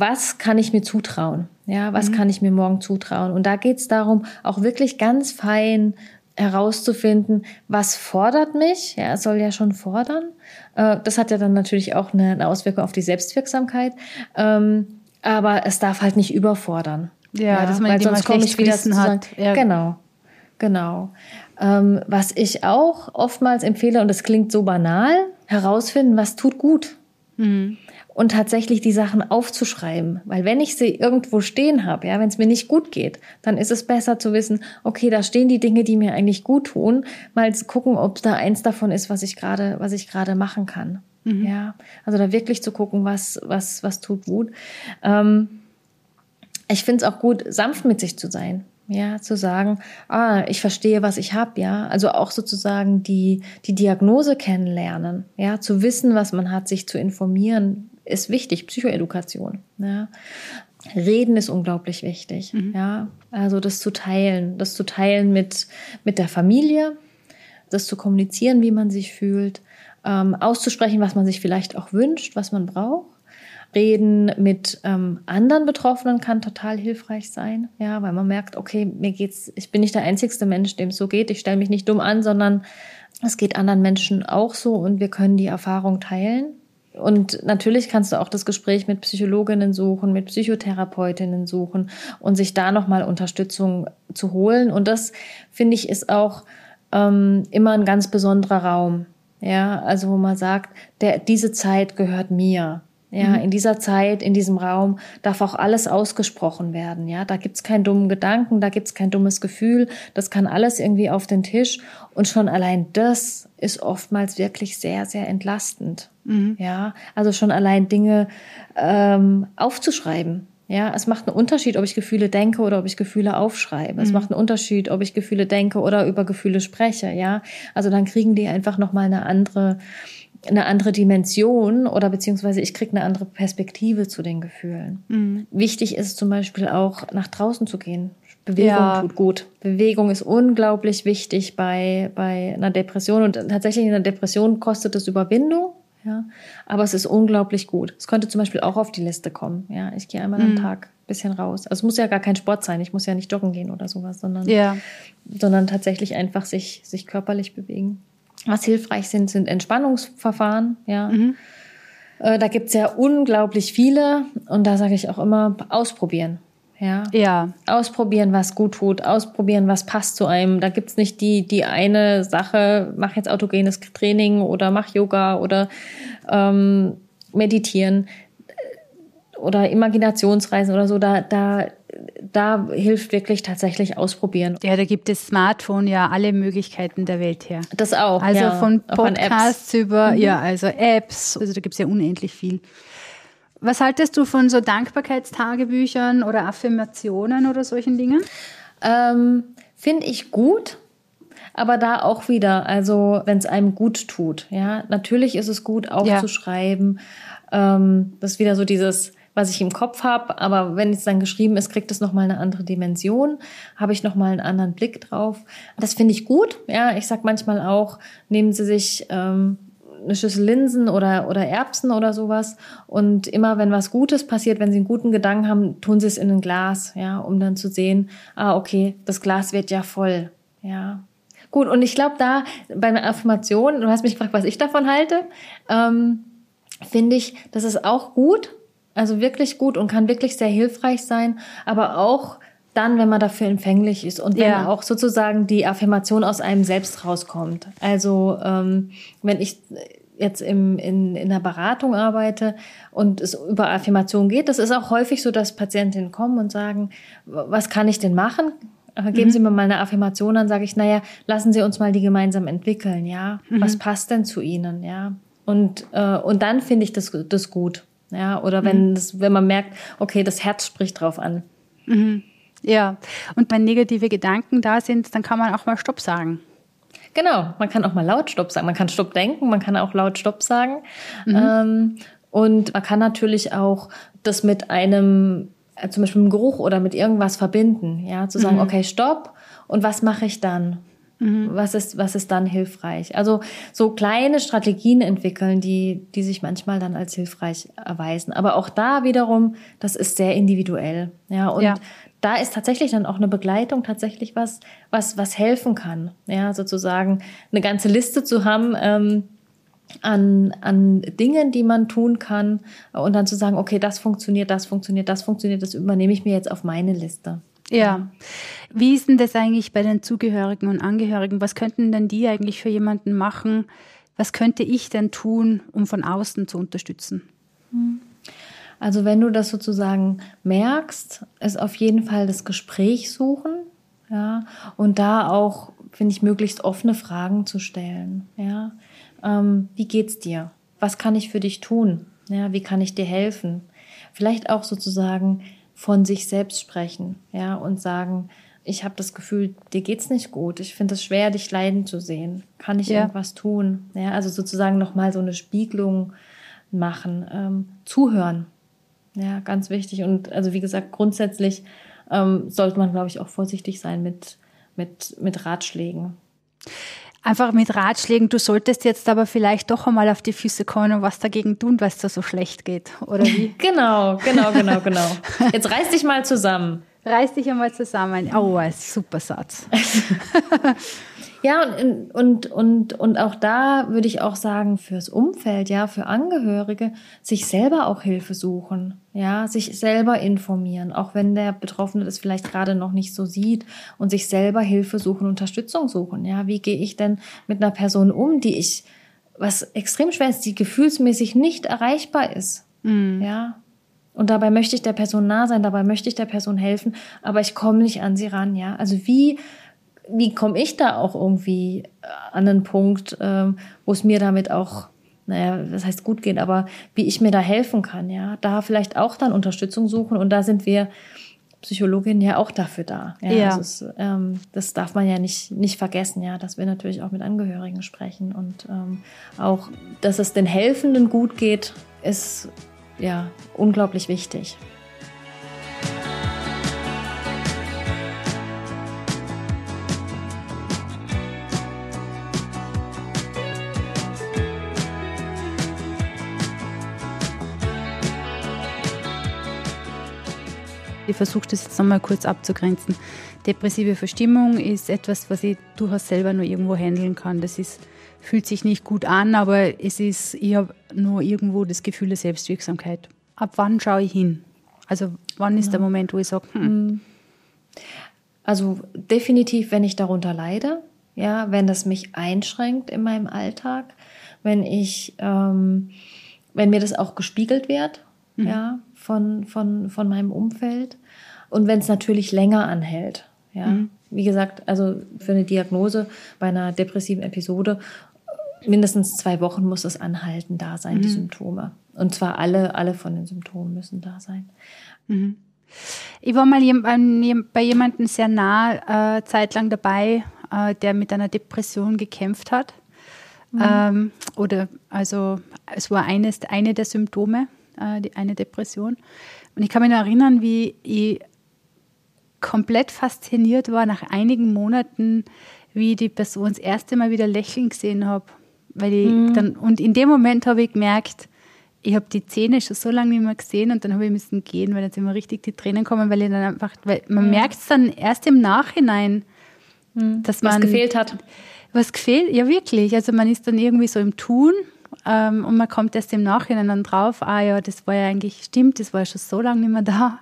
was kann ich mir zutrauen? Ja, was mhm. kann ich mir morgen zutrauen? Und da geht es darum, auch wirklich ganz fein herauszufinden, was fordert mich? Ja, es soll ja schon fordern. Äh, das hat ja dann natürlich auch eine Auswirkung auf die Selbstwirksamkeit. Ähm, aber es darf halt nicht überfordern. Ja, ja dass man weil sonst komme ich wieder zu hat. Ja. Genau, genau. Ähm, was ich auch oftmals empfehle, und das klingt so banal, herausfinden, was tut gut. Mhm und tatsächlich die Sachen aufzuschreiben. Weil wenn ich sie irgendwo stehen habe, ja, wenn es mir nicht gut geht, dann ist es besser zu wissen, okay, da stehen die Dinge, die mir eigentlich gut tun, mal zu gucken, ob da eins davon ist, was ich gerade, was ich gerade machen kann. Mhm. Ja, also da wirklich zu gucken, was, was, was tut gut. Ähm, ich finde es auch gut, sanft mit sich zu sein. Ja, zu sagen, ah, ich verstehe, was ich habe, ja. Also auch sozusagen die, die Diagnose kennenlernen, ja, zu wissen, was man hat, sich zu informieren, ist wichtig, Psychoedukation. Ja. Reden ist unglaublich wichtig. Mhm. Ja. Also das zu teilen, das zu teilen mit, mit der Familie, das zu kommunizieren, wie man sich fühlt, ähm, auszusprechen, was man sich vielleicht auch wünscht, was man braucht. Reden mit ähm, anderen Betroffenen kann total hilfreich sein, ja, weil man merkt, okay, mir geht's, ich bin nicht der einzigste Mensch, dem es so geht. Ich stelle mich nicht dumm an, sondern es geht anderen Menschen auch so und wir können die Erfahrung teilen. Und natürlich kannst du auch das Gespräch mit Psychologinnen suchen, mit Psychotherapeutinnen suchen und sich da nochmal Unterstützung zu holen. Und das, finde ich, ist auch ähm, immer ein ganz besonderer Raum. Ja, also wo man sagt, der, diese Zeit gehört mir. Ja, mhm. in dieser Zeit, in diesem Raum darf auch alles ausgesprochen werden. Ja, da gibt's keinen dummen Gedanken, da gibt's kein dummes Gefühl. Das kann alles irgendwie auf den Tisch. Und schon allein das ist oftmals wirklich sehr, sehr entlastend. Mhm. Ja, also schon allein Dinge ähm, aufzuschreiben. Ja, es macht einen Unterschied, ob ich Gefühle denke oder ob ich Gefühle aufschreibe. Mhm. Es macht einen Unterschied, ob ich Gefühle denke oder über Gefühle spreche. Ja, also dann kriegen die einfach noch mal eine andere eine andere Dimension oder beziehungsweise ich kriege eine andere Perspektive zu den Gefühlen. Mhm. Wichtig ist zum Beispiel auch nach draußen zu gehen. Bewegung ja. tut gut. Bewegung ist unglaublich wichtig bei, bei einer Depression und tatsächlich in einer Depression kostet es Überwindung. Ja, aber es ist unglaublich gut. Es könnte zum Beispiel auch auf die Liste kommen. Ja, ich gehe einmal mhm. am Tag ein bisschen raus. Also es muss ja gar kein Sport sein. Ich muss ja nicht joggen gehen oder sowas, sondern, ja. sondern tatsächlich einfach sich, sich körperlich bewegen. Was hilfreich sind, sind Entspannungsverfahren. Ja. Mhm. Äh, da gibt's ja unglaublich viele und da sage ich auch immer, ausprobieren. Ja. ja. Ausprobieren, was gut tut, ausprobieren, was passt zu einem. Da gibt's nicht die, die eine Sache, mach jetzt autogenes Training oder mach Yoga oder ähm, meditieren oder Imaginationsreisen oder so. Da, da da hilft wirklich tatsächlich ausprobieren. Ja, da gibt das Smartphone ja alle Möglichkeiten der Welt her. Das auch. Also ja, von Podcasts über, mhm. ja, also Apps, also da gibt es ja unendlich viel. Was haltest du von so Dankbarkeitstagebüchern oder Affirmationen oder solchen Dingen? Ähm, Finde ich gut. Aber da auch wieder, also wenn es einem gut tut, ja, natürlich ist es gut aufzuschreiben. Ja. Ähm, das ist wieder so dieses, was ich im Kopf habe, aber wenn es dann geschrieben ist, kriegt es nochmal eine andere Dimension, habe ich nochmal einen anderen Blick drauf. Das finde ich gut. Ja, ich sag manchmal auch, nehmen Sie sich ähm, eine Schüssel Linsen oder, oder Erbsen oder sowas. Und immer wenn was Gutes passiert, wenn Sie einen guten Gedanken haben, tun Sie es in ein Glas, ja, um dann zu sehen, ah, okay, das Glas wird ja voll, ja. Gut, und ich glaube da bei einer Affirmation, du hast mich gefragt, was ich davon halte, ähm, finde ich, das ist auch gut, also wirklich gut und kann wirklich sehr hilfreich sein, aber auch dann, wenn man dafür empfänglich ist und wenn ja. auch sozusagen die Affirmation aus einem selbst rauskommt. Also ähm, wenn ich jetzt im, in, in der Beratung arbeite und es über Affirmation geht, das ist auch häufig so, dass Patientinnen kommen und sagen, was kann ich denn machen? Äh, geben mhm. Sie mir mal eine Affirmation, dann sage ich, naja, lassen Sie uns mal die gemeinsam entwickeln, ja. Mhm. Was passt denn zu Ihnen, ja? Und, äh, und dann finde ich das, das gut. Ja, oder wenn, mhm. das, wenn man merkt, okay, das Herz spricht drauf an. Mhm. Ja, und wenn negative Gedanken da sind, dann kann man auch mal Stopp sagen. Genau, man kann auch mal laut Stopp sagen. Man kann Stopp denken, man kann auch laut Stopp sagen. Mhm. Ähm, und man kann natürlich auch das mit einem, äh, zum Beispiel mit einem Geruch oder mit irgendwas verbinden. Ja, zu sagen, mhm. okay, Stopp. Und was mache ich dann? Mhm. Was ist, was ist dann hilfreich? Also so kleine Strategien entwickeln, die, die sich manchmal dann als hilfreich erweisen. Aber auch da wiederum, das ist sehr individuell. Ja, und ja. Da ist tatsächlich dann auch eine Begleitung tatsächlich was, was, was helfen kann. Ja, sozusagen eine ganze Liste zu haben, ähm, an, an Dingen, die man tun kann und dann zu sagen, okay, das funktioniert, das funktioniert, das funktioniert, das übernehme ich mir jetzt auf meine Liste. Ja. Wie ist denn das eigentlich bei den Zugehörigen und Angehörigen? Was könnten denn die eigentlich für jemanden machen? Was könnte ich denn tun, um von außen zu unterstützen? Hm. Also wenn du das sozusagen merkst, ist auf jeden Fall das Gespräch suchen, ja, und da auch finde ich möglichst offene Fragen zu stellen, ja. Ähm, wie geht's dir? Was kann ich für dich tun? Ja, wie kann ich dir helfen? Vielleicht auch sozusagen von sich selbst sprechen, ja, und sagen, ich habe das Gefühl, dir geht's nicht gut. Ich finde es schwer, dich leiden zu sehen. Kann ich ja. irgendwas tun? Ja, also sozusagen nochmal so eine Spiegelung machen, ähm, zuhören. Ja, ganz wichtig. Und also wie gesagt, grundsätzlich ähm, sollte man, glaube ich, auch vorsichtig sein mit, mit, mit Ratschlägen. einfach mit Ratschlägen, du solltest jetzt aber vielleicht doch einmal auf die Füße kommen und was dagegen tun, was da so schlecht geht, oder wie? genau, genau, genau, genau. Jetzt reiß dich mal zusammen. Reiß dich einmal zusammen. Oh, ein super Satz. Ja, und, und, und, und auch da würde ich auch sagen, fürs Umfeld, ja, für Angehörige, sich selber auch Hilfe suchen, ja, sich selber informieren, auch wenn der Betroffene das vielleicht gerade noch nicht so sieht und sich selber Hilfe suchen, Unterstützung suchen, ja, wie gehe ich denn mit einer Person um, die ich, was extrem schwer ist, die gefühlsmäßig nicht erreichbar ist, mhm. ja, und dabei möchte ich der Person nah sein, dabei möchte ich der Person helfen, aber ich komme nicht an sie ran, ja. Also wie wie komme ich da auch irgendwie äh, an einen Punkt, ähm, wo es mir damit auch, naja, das heißt gut geht, aber wie ich mir da helfen kann, ja, da vielleicht auch dann Unterstützung suchen und da sind wir Psychologin ja auch dafür da. Ja, ja. Also es, ähm, das darf man ja nicht, nicht vergessen, ja, dass wir natürlich auch mit Angehörigen sprechen und ähm, auch, dass es den Helfenden gut geht, ist ja unglaublich wichtig. Ich versuche das jetzt nochmal kurz abzugrenzen. Depressive Verstimmung ist etwas, was ich durchaus selber nur irgendwo handeln kann. Das ist, fühlt sich nicht gut an, aber es ist, ich habe nur irgendwo das Gefühl der Selbstwirksamkeit. Ab wann schaue ich hin? Also wann ist ja. der Moment, wo ich sage, hm. hm. Also definitiv, wenn ich darunter leide, ja, wenn das mich einschränkt in meinem Alltag, wenn ich, ähm, wenn mir das auch gespiegelt wird, mhm. ja, von, von, von meinem Umfeld. Und wenn es natürlich länger anhält, ja. Mhm. Wie gesagt, also für eine Diagnose bei einer depressiven Episode mindestens zwei Wochen muss es anhalten da sein, mhm. die Symptome. Und zwar alle, alle von den Symptomen müssen da sein. Mhm. Ich war mal bei jemandem sehr nah äh, zeitlang dabei, äh, der mit einer Depression gekämpft hat. Mhm. Ähm, oder also es war eines, eine der Symptome äh, die eine Depression. Und ich kann mich erinnern, wie ich komplett fasziniert war nach einigen Monaten, wie die Person das erste Mal wieder lächeln gesehen habe. Weil ich mhm. dann, und in dem Moment habe ich gemerkt, ich habe die Zähne schon so lange nicht mehr gesehen und dann habe ich müssen gehen, weil sind mir richtig die Tränen kommen, weil ich dann einfach, weil man mhm. merkt es dann erst im Nachhinein, mhm. dass man. Was gefehlt hat. Was gefehlt, ja wirklich. Also man ist dann irgendwie so im Tun ähm, und man kommt erst im Nachhinein dann drauf, ah ja, das war ja eigentlich, stimmt, das war ja schon so lange nicht mehr da.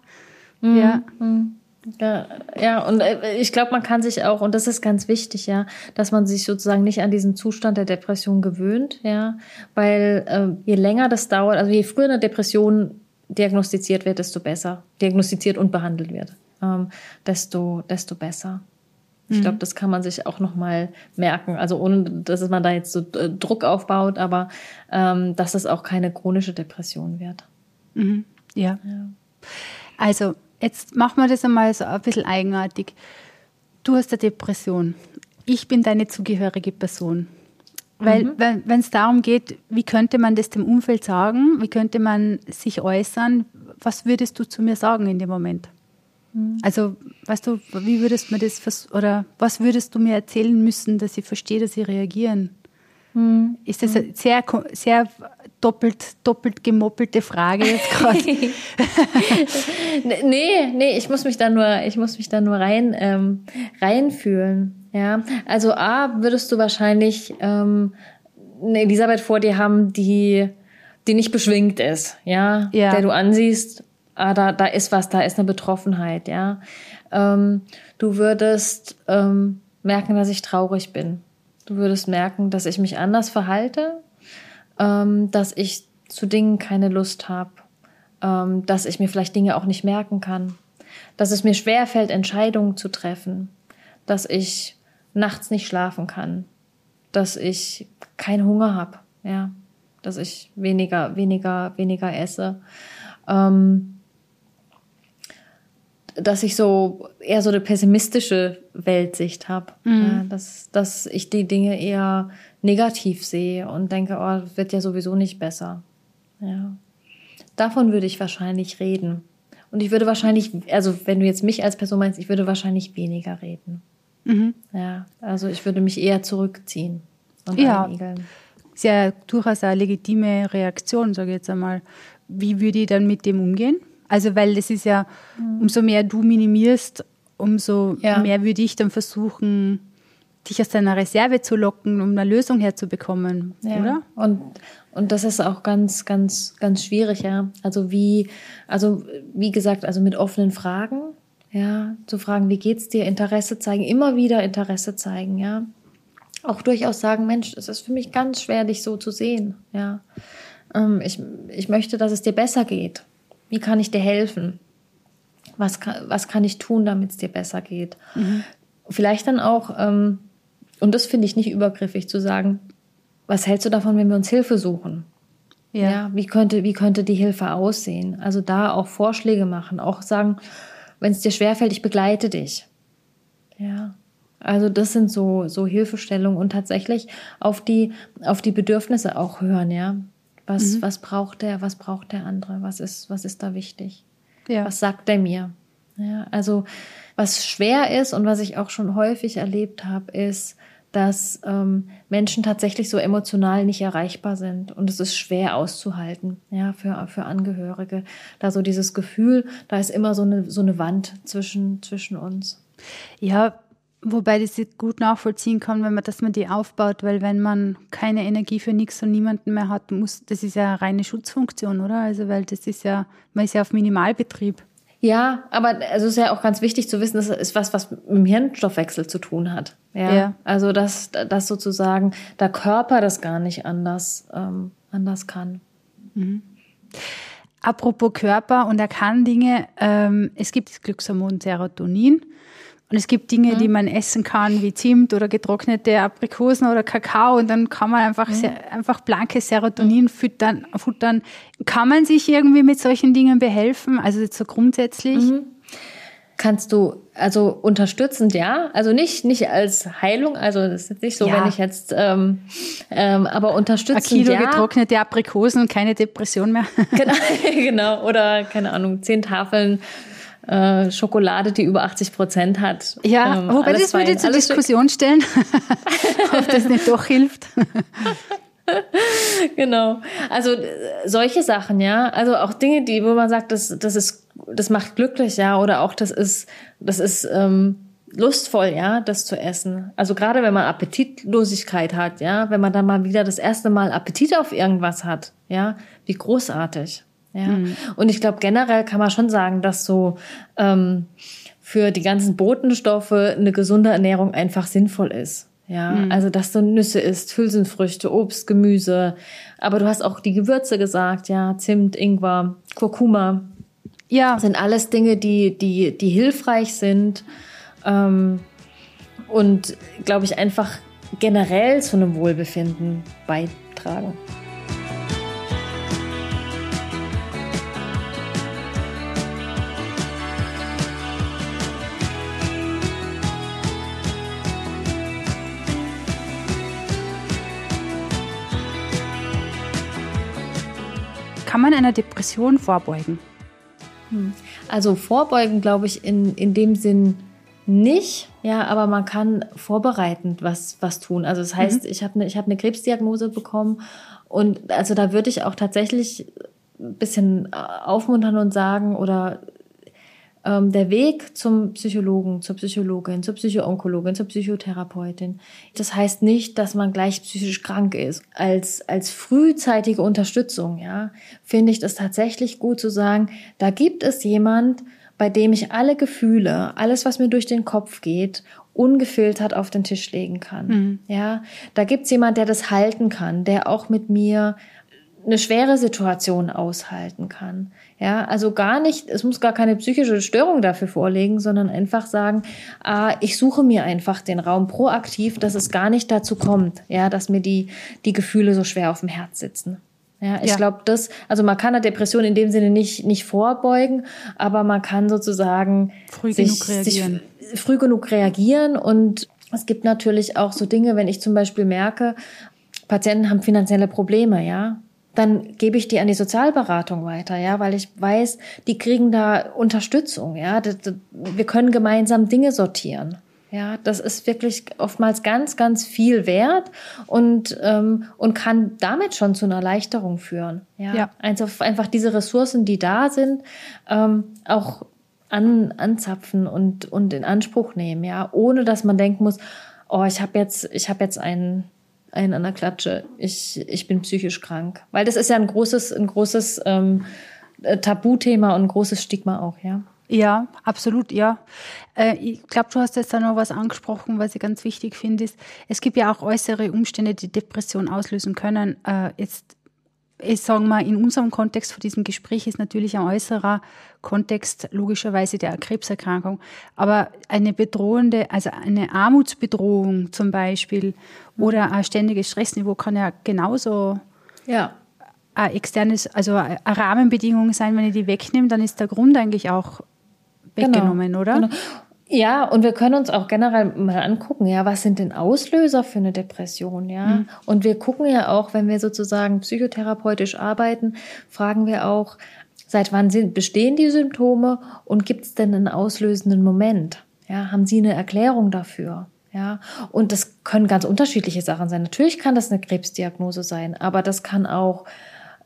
Mhm. Ja. Mhm. Ja, ja, und äh, ich glaube, man kann sich auch, und das ist ganz wichtig, ja, dass man sich sozusagen nicht an diesen Zustand der Depression gewöhnt, ja, weil äh, je länger das dauert, also je früher eine Depression diagnostiziert wird, desto besser, diagnostiziert und behandelt wird, ähm, desto, desto besser. Ich glaube, mhm. das kann man sich auch nochmal merken. Also ohne, dass man da jetzt so äh, Druck aufbaut, aber ähm, dass es auch keine chronische Depression wird. Mhm. Ja. ja. Also jetzt machen wir das einmal so ein bisschen eigenartig. Du hast eine Depression. Ich bin deine zugehörige Person. Weil, mhm. wenn es darum geht, wie könnte man das dem Umfeld sagen, wie könnte man sich äußern, was würdest du zu mir sagen in dem Moment? Mhm. Also, weißt du, wie würdest du mir das, oder was würdest du mir erzählen müssen, dass ich verstehe, dass sie reagieren? Mhm. Ist das eine sehr, sehr doppelt, doppelt gemoppelte Frage jetzt gerade? nee, nee, ich muss mich da nur, ich muss mich da nur rein, ähm, reinfühlen. Ja, also A, würdest du wahrscheinlich ähm, eine Elisabeth vor dir haben, die, die nicht beschwingt ist, ja, ja. der du ansiehst ah, da, da ist was, da ist eine Betroffenheit, ja. Ähm, du würdest ähm, merken, dass ich traurig bin. Du würdest merken, dass ich mich anders verhalte, ähm, dass ich zu Dingen keine Lust habe, ähm, dass ich mir vielleicht Dinge auch nicht merken kann, dass es mir schwer fällt, Entscheidungen zu treffen, dass ich nachts nicht schlafen kann, dass ich keinen Hunger habe, ja, dass ich weniger, weniger, weniger esse. Ähm, dass ich so eher so eine pessimistische Weltsicht habe. Mhm. Ja, dass, dass ich die Dinge eher negativ sehe und denke, oh, wird ja sowieso nicht besser. Ja. Davon würde ich wahrscheinlich reden. Und ich würde wahrscheinlich, also wenn du jetzt mich als Person meinst, ich würde wahrscheinlich weniger reden. Mhm. Ja, also ich würde mich eher zurückziehen und ja. einigeln. Ist ja durchaus eine legitime Reaktion, sage ich jetzt einmal. Wie würde ich dann mit dem umgehen? Also, weil das ist ja, mhm. umso mehr du minimierst, umso ja. mehr würde ich dann versuchen, dich aus deiner Reserve zu locken, um eine Lösung herzubekommen, ja. oder? Und, und das ist auch ganz, ganz, ganz schwierig, ja. Also wie, also wie gesagt, also mit offenen Fragen, ja, zu fragen, wie geht's dir, Interesse zeigen, immer wieder Interesse zeigen, ja. Auch durchaus sagen, Mensch, es ist für mich ganz schwer, dich so zu sehen, ja. Ähm, ich, ich möchte, dass es dir besser geht. Wie kann ich dir helfen? Was kann, was kann ich tun, damit es dir besser geht? Mhm. Vielleicht dann auch, ähm, und das finde ich nicht übergriffig zu sagen, was hältst du davon, wenn wir uns Hilfe suchen? Ja. ja. wie könnte, wie könnte die Hilfe aussehen? Also da auch Vorschläge machen, auch sagen, wenn es dir schwerfällt, ich begleite dich. Ja. Also das sind so, so Hilfestellungen und tatsächlich auf die, auf die Bedürfnisse auch hören, ja. Was, mhm. was braucht der, was braucht der andere? Was ist, was ist da wichtig? Ja. Was sagt er mir? Ja, also was schwer ist und was ich auch schon häufig erlebt habe, ist, dass ähm, Menschen tatsächlich so emotional nicht erreichbar sind und es ist schwer auszuhalten, ja, für, für Angehörige. Da so dieses Gefühl, da ist immer so eine, so eine Wand zwischen, zwischen uns. Ja, wobei das gut nachvollziehen kann, wenn man, dass man die aufbaut, weil wenn man keine Energie für nichts und niemanden mehr hat, muss, das ist ja eine reine Schutzfunktion, oder? Also, weil das ist ja, man ist ja auf Minimalbetrieb. Ja, aber also ist ja auch ganz wichtig zu wissen, das ist was, was mit dem Hirnstoffwechsel zu tun hat. Ja. ja. Also dass, dass sozusagen der Körper das gar nicht anders, ähm, anders kann. Mhm. Apropos Körper und er kann Dinge, ähm, es gibt das Glückshormon Serotonin und es gibt Dinge, mhm. die man essen kann, wie Zimt oder getrocknete Aprikosen oder Kakao. Und dann kann man einfach, mhm. sehr, einfach blanke Serotonin füttern, futtern. Kann man sich irgendwie mit solchen Dingen behelfen? Also jetzt so grundsätzlich? Mhm. Kannst du, also unterstützend, ja. Also nicht, nicht als Heilung, also das ist jetzt nicht so, ja. wenn ich jetzt, ähm, ähm, aber unterstützend, Ein Kilo ja. getrocknete Aprikosen und keine Depression mehr. genau, genau. Oder, keine Ahnung, zehn Tafeln äh, Schokolade, die über 80 Prozent hat. Ja, ähm, wobei das würde zur Diskussion stellen, ob das nicht doch hilft. genau. Also äh, solche Sachen, ja. Also auch Dinge, die, wo man sagt, das, das ist, das macht glücklich, ja, oder auch das ist, das ist ähm, lustvoll, ja, das zu essen. Also gerade wenn man Appetitlosigkeit hat, ja, wenn man dann mal wieder das erste Mal Appetit auf irgendwas hat, ja, wie großartig. Ja. Mhm. Und ich glaube, generell kann man schon sagen, dass so ähm, für die ganzen Botenstoffe eine gesunde Ernährung einfach sinnvoll ist. Ja, mhm. also dass du Nüsse isst, Hülsenfrüchte, Obst, Gemüse. Aber du hast auch die Gewürze gesagt, ja, Zimt, Ingwer, Kurkuma. Ja. Sind alles Dinge, die, die, die hilfreich sind. Ähm, und glaube ich einfach generell zu einem Wohlbefinden beitragen. Kann man einer Depression vorbeugen? Hm. Also vorbeugen, glaube ich, in, in dem Sinn nicht, ja, aber man kann vorbereitend was, was tun. Also das heißt, mhm. ich habe eine hab ne Krebsdiagnose bekommen und also da würde ich auch tatsächlich ein bisschen aufmuntern und sagen oder ähm, der Weg zum Psychologen, zur Psychologin, zur Psychoonkologin, zur Psychotherapeutin, das heißt nicht, dass man gleich psychisch krank ist. Als, als frühzeitige Unterstützung, ja, finde ich das tatsächlich gut zu sagen, da gibt es jemand, bei dem ich alle Gefühle, alles, was mir durch den Kopf geht, ungefiltert auf den Tisch legen kann. Mhm. Ja, da gibt's jemand, der das halten kann, der auch mit mir eine schwere Situation aushalten kann. Ja, also gar nicht, es muss gar keine psychische Störung dafür vorlegen, sondern einfach sagen, ah, ich suche mir einfach den Raum proaktiv, dass es gar nicht dazu kommt, ja, dass mir die, die Gefühle so schwer auf dem Herz sitzen. Ja, ich ja. glaube, das, also man kann eine Depression in dem Sinne nicht, nicht vorbeugen, aber man kann sozusagen früh sich, genug reagieren. Sich früh genug reagieren und es gibt natürlich auch so Dinge, wenn ich zum Beispiel merke, Patienten haben finanzielle Probleme, ja, dann gebe ich die an die Sozialberatung weiter, ja, weil ich weiß, die kriegen da Unterstützung, ja. Wir können gemeinsam Dinge sortieren, Ja, das ist wirklich oftmals ganz, ganz viel wert und, ähm, und kann damit schon zu einer Erleichterung führen. Ja, ja. Einfach, einfach diese Ressourcen, die da sind, ähm, auch an, anzapfen und, und in Anspruch nehmen, ja, ohne dass man denken muss, oh, ich habe jetzt, ich habe jetzt einen, einen an der Klatsche, ich, ich bin psychisch krank. Weil das ist ja ein großes, ein großes ähm, Tabuthema und ein großes Stigma auch, ja. Ja, absolut, ja. Äh, ich glaube, du hast jetzt da noch was angesprochen, was ich ganz wichtig finde, es gibt ja auch äußere Umstände, die Depression auslösen können. Äh, jetzt ich sage mal, in unserem Kontext von diesem Gespräch ist natürlich ein äußerer Kontext logischerweise der Krebserkrankung. Aber eine bedrohende, also eine Armutsbedrohung zum Beispiel oder ein ständiges Stressniveau kann ja genauso ja. ein externes, also eine Rahmenbedingung sein, wenn ich die wegnehme, dann ist der Grund eigentlich auch genau. weggenommen, genau, oder? Genau. Ja, und wir können uns auch generell mal angucken, ja, was sind denn Auslöser für eine Depression, ja? Mhm. Und wir gucken ja auch, wenn wir sozusagen psychotherapeutisch arbeiten, fragen wir auch, seit wann sind, bestehen die Symptome und gibt es denn einen auslösenden Moment? Ja, haben Sie eine Erklärung dafür? Ja, und das können ganz unterschiedliche Sachen sein. Natürlich kann das eine Krebsdiagnose sein, aber das kann auch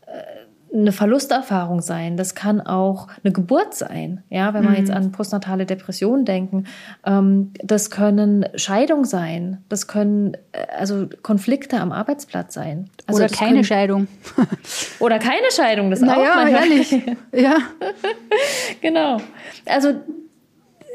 äh, eine Verlusterfahrung sein, das kann auch eine Geburt sein, ja, wenn wir mhm. jetzt an postnatale Depressionen denken. Ähm, das können Scheidung sein, das können äh, also Konflikte am Arbeitsplatz sein. Also oder keine können, Scheidung. oder keine Scheidung, das naja, auch. Naja, ehrlich. ja. genau. Also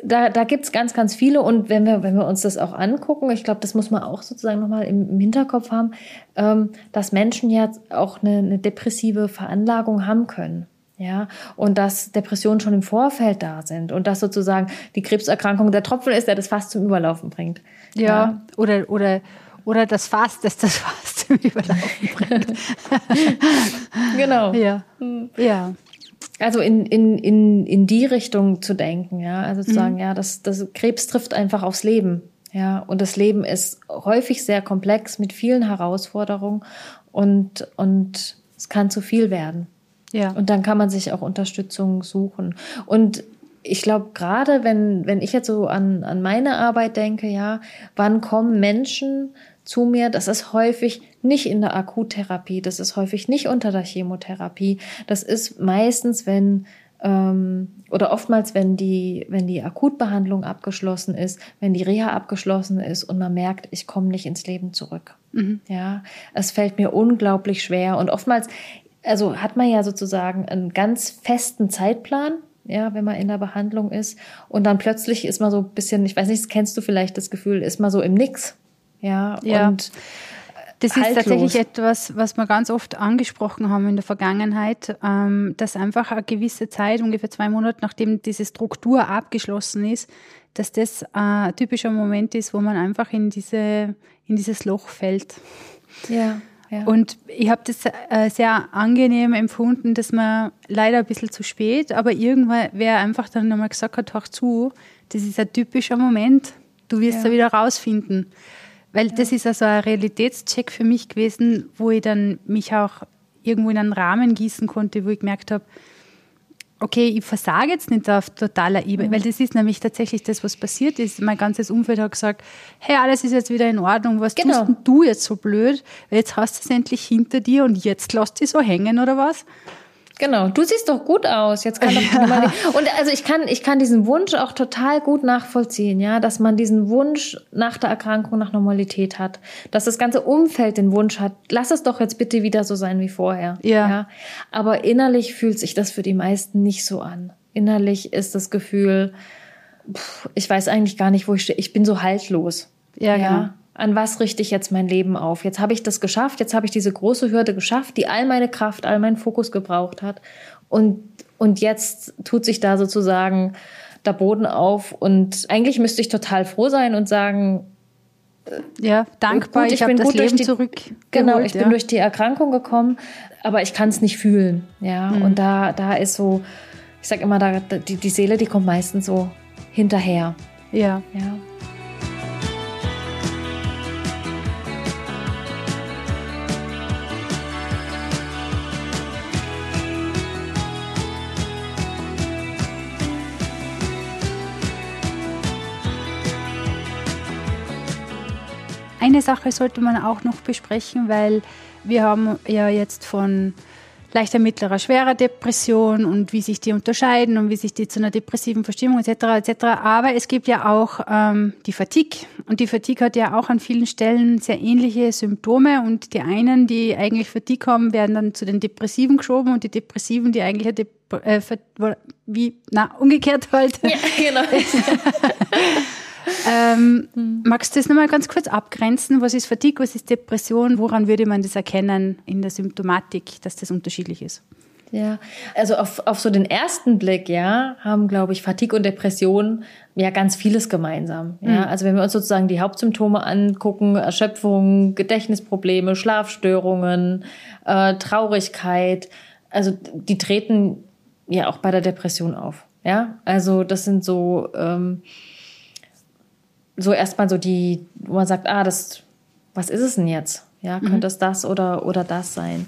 da, da gibt es ganz, ganz viele. Und wenn wir, wenn wir uns das auch angucken, ich glaube, das muss man auch sozusagen nochmal im, im Hinterkopf haben, ähm, dass Menschen ja auch eine, eine depressive Veranlagung haben können. Ja, und dass Depressionen schon im Vorfeld da sind und dass sozusagen die Krebserkrankung der Tropfen ist, der das Fass zum Überlaufen bringt. Ja, ja. oder, oder, oder das Fass, das das Fass zum Überlaufen bringt. genau. Ja. Hm. Ja. Also in, in, in, in die Richtung zu denken, ja. Also zu mhm. sagen, ja, das, das Krebs trifft einfach aufs Leben. Ja, und das Leben ist häufig sehr komplex mit vielen Herausforderungen und, und es kann zu viel werden. Ja. Und dann kann man sich auch Unterstützung suchen. Und ich glaube, gerade wenn, wenn ich jetzt so an, an meine Arbeit denke, ja, wann kommen Menschen zu mir. Das ist häufig nicht in der Akuttherapie, das ist häufig nicht unter der Chemotherapie. Das ist meistens, wenn ähm, oder oftmals, wenn die, wenn die Akutbehandlung abgeschlossen ist, wenn die Reha abgeschlossen ist und man merkt, ich komme nicht ins Leben zurück. Mhm. Ja, es fällt mir unglaublich schwer und oftmals, also hat man ja sozusagen einen ganz festen Zeitplan, ja, wenn man in der Behandlung ist. Und dann plötzlich ist man so ein bisschen, ich weiß nicht, kennst du vielleicht das Gefühl, ist man so im Nix. Ja, ja. und das ist tatsächlich etwas, was wir ganz oft angesprochen haben in der Vergangenheit, ähm, dass einfach eine gewisse Zeit, ungefähr zwei Monate nachdem diese Struktur abgeschlossen ist, dass das ein typischer Moment ist, wo man einfach in, diese, in dieses Loch fällt. Ja. Ja. Und ich habe das äh, sehr angenehm empfunden, dass man leider ein bisschen zu spät, aber irgendwann wer einfach dann nochmal gesagt hat, hör zu, das ist ein typischer Moment, du wirst ja. da wieder rausfinden. Weil das ist also ein Realitätscheck für mich gewesen, wo ich dann mich auch irgendwo in einen Rahmen gießen konnte, wo ich gemerkt habe, okay, ich versage jetzt nicht auf totaler Ebene, mhm. weil das ist nämlich tatsächlich das, was passiert ist. Mein ganzes Umfeld hat gesagt, hey, alles ist jetzt wieder in Ordnung, was genau. tust du jetzt so blöd? Weil jetzt hast du es endlich hinter dir und jetzt lass dich so hängen oder was? Genau, du siehst doch gut aus. Jetzt kann doch ja. und also ich kann ich kann diesen Wunsch auch total gut nachvollziehen, ja, dass man diesen Wunsch nach der Erkrankung nach Normalität hat, dass das ganze Umfeld den Wunsch hat, lass es doch jetzt bitte wieder so sein wie vorher. Ja. ja? Aber innerlich fühlt sich das für die meisten nicht so an. Innerlich ist das Gefühl, pff, ich weiß eigentlich gar nicht, wo ich stehe. Ich bin so haltlos. Ja, ja. Genau an was richte ich jetzt mein Leben auf? Jetzt habe ich das geschafft, jetzt habe ich diese große Hürde geschafft, die all meine Kraft, all meinen Fokus gebraucht hat. Und, und jetzt tut sich da sozusagen der Boden auf. Und eigentlich müsste ich total froh sein und sagen, äh, ja, dankbar, gut, ich, ich bin gut Leben durch die, zurück. Genau, ich ja. bin durch die Erkrankung gekommen, aber ich kann es nicht fühlen. Ja, mhm. und da, da ist so, ich sag immer, da, die, die Seele, die kommt meistens so hinterher. Ja. Ja. Eine Sache sollte man auch noch besprechen, weil wir haben ja jetzt von leichter, mittlerer, schwerer Depression und wie sich die unterscheiden und wie sich die zu einer depressiven Verstimmung etc. etc. Aber es gibt ja auch ähm, die Fatigue und die Fatigue hat ja auch an vielen Stellen sehr ähnliche Symptome und die einen, die eigentlich Fatigue haben, werden dann zu den Depressiven geschoben und die Depressiven, die eigentlich eine Dep äh, wie na umgekehrt halt. Ja, genau. Ähm, mhm. Magst du das nochmal ganz kurz abgrenzen? Was ist Fatigue, was ist Depression? Woran würde man das erkennen in der Symptomatik, dass das unterschiedlich ist? Ja, also auf, auf so den ersten Blick, ja, haben, glaube ich, Fatigue und Depression ja ganz vieles gemeinsam. Ja, mhm. also wenn wir uns sozusagen die Hauptsymptome angucken, Erschöpfung, Gedächtnisprobleme, Schlafstörungen, äh, Traurigkeit, also die treten ja auch bei der Depression auf. Ja, also das sind so ähm, so erstmal so die, wo man sagt, ah, das, was ist es denn jetzt? Ja, mhm. könnte es das oder, oder das sein?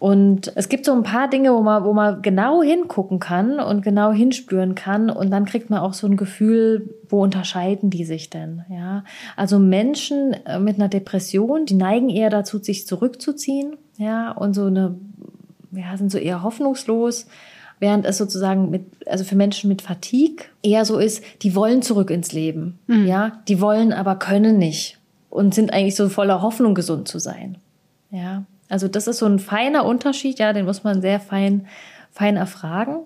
Und es gibt so ein paar Dinge, wo man, wo man genau hingucken kann und genau hinspüren kann. Und dann kriegt man auch so ein Gefühl, wo unterscheiden die sich denn? Ja, also Menschen äh, mit einer Depression, die neigen eher dazu, sich zurückzuziehen. Ja, und so eine, ja, sind so eher hoffnungslos während es sozusagen mit, also für Menschen mit Fatigue eher so ist, die wollen zurück ins Leben, mhm. ja, die wollen aber können nicht und sind eigentlich so voller Hoffnung, gesund zu sein, ja. Also das ist so ein feiner Unterschied, ja, den muss man sehr fein, fein erfragen.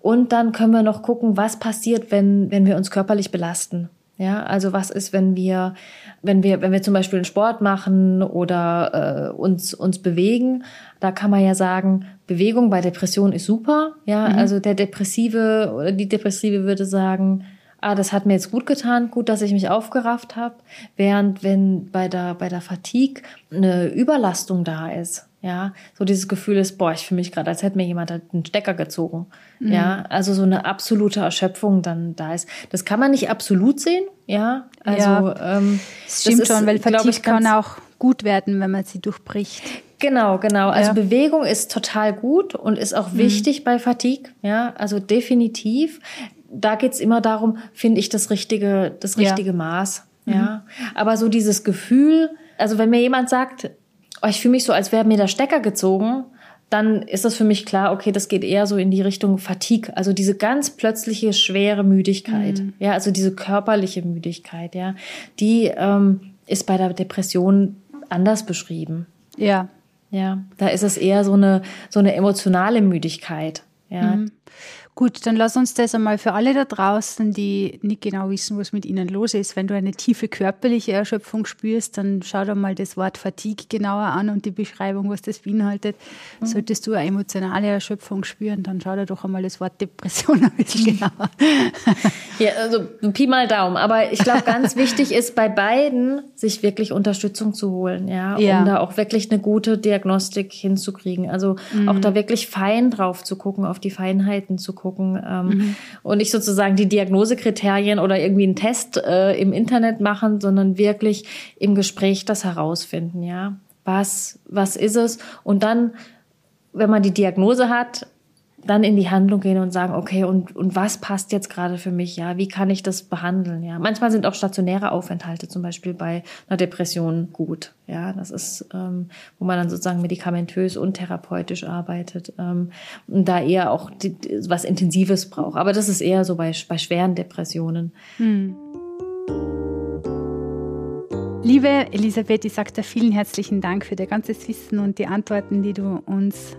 Und dann können wir noch gucken, was passiert, wenn, wenn wir uns körperlich belasten. Ja, also was ist, wenn wir, wenn wir, wenn wir zum Beispiel einen Sport machen oder äh, uns uns bewegen, da kann man ja sagen, Bewegung bei Depression ist super. Ja, mhm. also der Depressive oder die Depressive würde sagen, ah, das hat mir jetzt gut getan, gut, dass ich mich aufgerafft habe. Während wenn bei der bei der Fatigue eine Überlastung da ist, ja, so dieses Gefühl ist, boah, ich fühle mich gerade, als hätte mir jemand einen Stecker gezogen. Mhm. Ja, also so eine absolute Erschöpfung dann da ist. Das kann man nicht absolut sehen, ja. Also ja, ähm, das stimmt das ist, schon, weil Fatigue ich, kann auch gut werden, wenn man sie durchbricht. Genau, genau. Also ja. Bewegung ist total gut und ist auch mhm. wichtig bei Fatigue, ja, also definitiv. Da geht's immer darum, finde ich das richtige, das richtige ja. Maß. Ja, mhm. aber so dieses Gefühl, also wenn mir jemand sagt, oh, ich fühle mich so, als wäre mir der Stecker gezogen, dann ist das für mich klar, okay, das geht eher so in die Richtung Fatigue, also diese ganz plötzliche schwere Müdigkeit, mhm. ja, also diese körperliche Müdigkeit, ja, die ähm, ist bei der Depression anders beschrieben. Ja. Ja, da ist es eher so eine so eine emotionale Müdigkeit, ja. Mhm. Gut, dann lass uns das einmal für alle da draußen, die nicht genau wissen, was mit ihnen los ist. Wenn du eine tiefe körperliche Erschöpfung spürst, dann schau dir mal das Wort Fatigue genauer an und die Beschreibung, was das beinhaltet. Mhm. Solltest du eine emotionale Erschöpfung spüren, dann schau dir doch einmal das Wort Depression ein bisschen genauer. Ja, also Pi mal Daumen. Aber ich glaube, ganz wichtig ist bei beiden, sich wirklich Unterstützung zu holen, ja, ja. um da auch wirklich eine gute Diagnostik hinzukriegen. Also mhm. auch da wirklich fein drauf zu gucken, auf die Feinheiten zu gucken gucken ähm, mhm. und nicht sozusagen die Diagnosekriterien oder irgendwie einen Test äh, im Internet machen, sondern wirklich im Gespräch das herausfinden, ja. Was, was ist es? Und dann, wenn man die Diagnose hat, dann in die Handlung gehen und sagen, okay, und, und was passt jetzt gerade für mich? Ja, wie kann ich das behandeln? Ja, manchmal sind auch stationäre Aufenthalte zum Beispiel bei einer Depression gut. Ja, das ist, ähm, wo man dann sozusagen medikamentös und therapeutisch arbeitet ähm, und da eher auch die, was Intensives braucht. Aber das ist eher so bei, bei schweren Depressionen. Hm. Liebe Elisabeth, ich sage dir vielen herzlichen Dank für dein ganzes Wissen und die Antworten, die du uns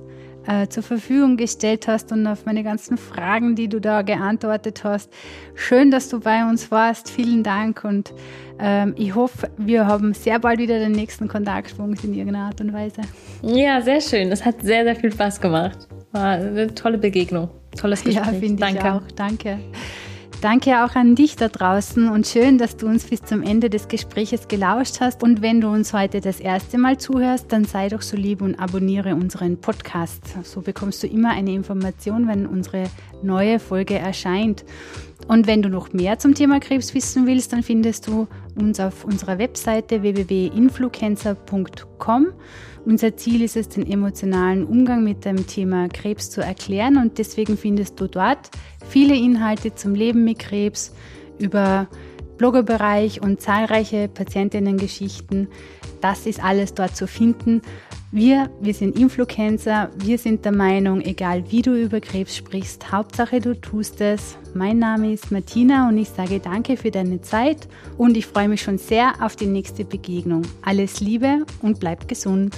äh, zur Verfügung gestellt hast und auf meine ganzen Fragen, die du da geantwortet hast. Schön, dass du bei uns warst. Vielen Dank und ähm, ich hoffe, wir haben sehr bald wieder den nächsten Kontaktpunkt in irgendeiner Art und Weise. Ja, sehr schön. Es hat sehr, sehr viel Spaß gemacht. War eine tolle Begegnung. Tolles Gespräch. Ja, finde ich auch. Danke. Danke auch an dich da draußen und schön, dass du uns bis zum Ende des Gespräches gelauscht hast. Und wenn du uns heute das erste Mal zuhörst, dann sei doch so lieb und abonniere unseren Podcast. So bekommst du immer eine Information, wenn unsere neue Folge erscheint. Und wenn du noch mehr zum Thema Krebs wissen willst, dann findest du uns auf unserer Webseite www.influencer.com. Unser Ziel ist es, den emotionalen Umgang mit dem Thema Krebs zu erklären und deswegen findest du dort viele Inhalte zum Leben mit Krebs über Bloggerbereich und zahlreiche Patientinnengeschichten. Das ist alles dort zu finden. Wir, wir sind Influencer, wir sind der Meinung, egal wie du über Krebs sprichst, Hauptsache du tust es. Mein Name ist Martina und ich sage danke für deine Zeit und ich freue mich schon sehr auf die nächste Begegnung. Alles Liebe und bleib gesund.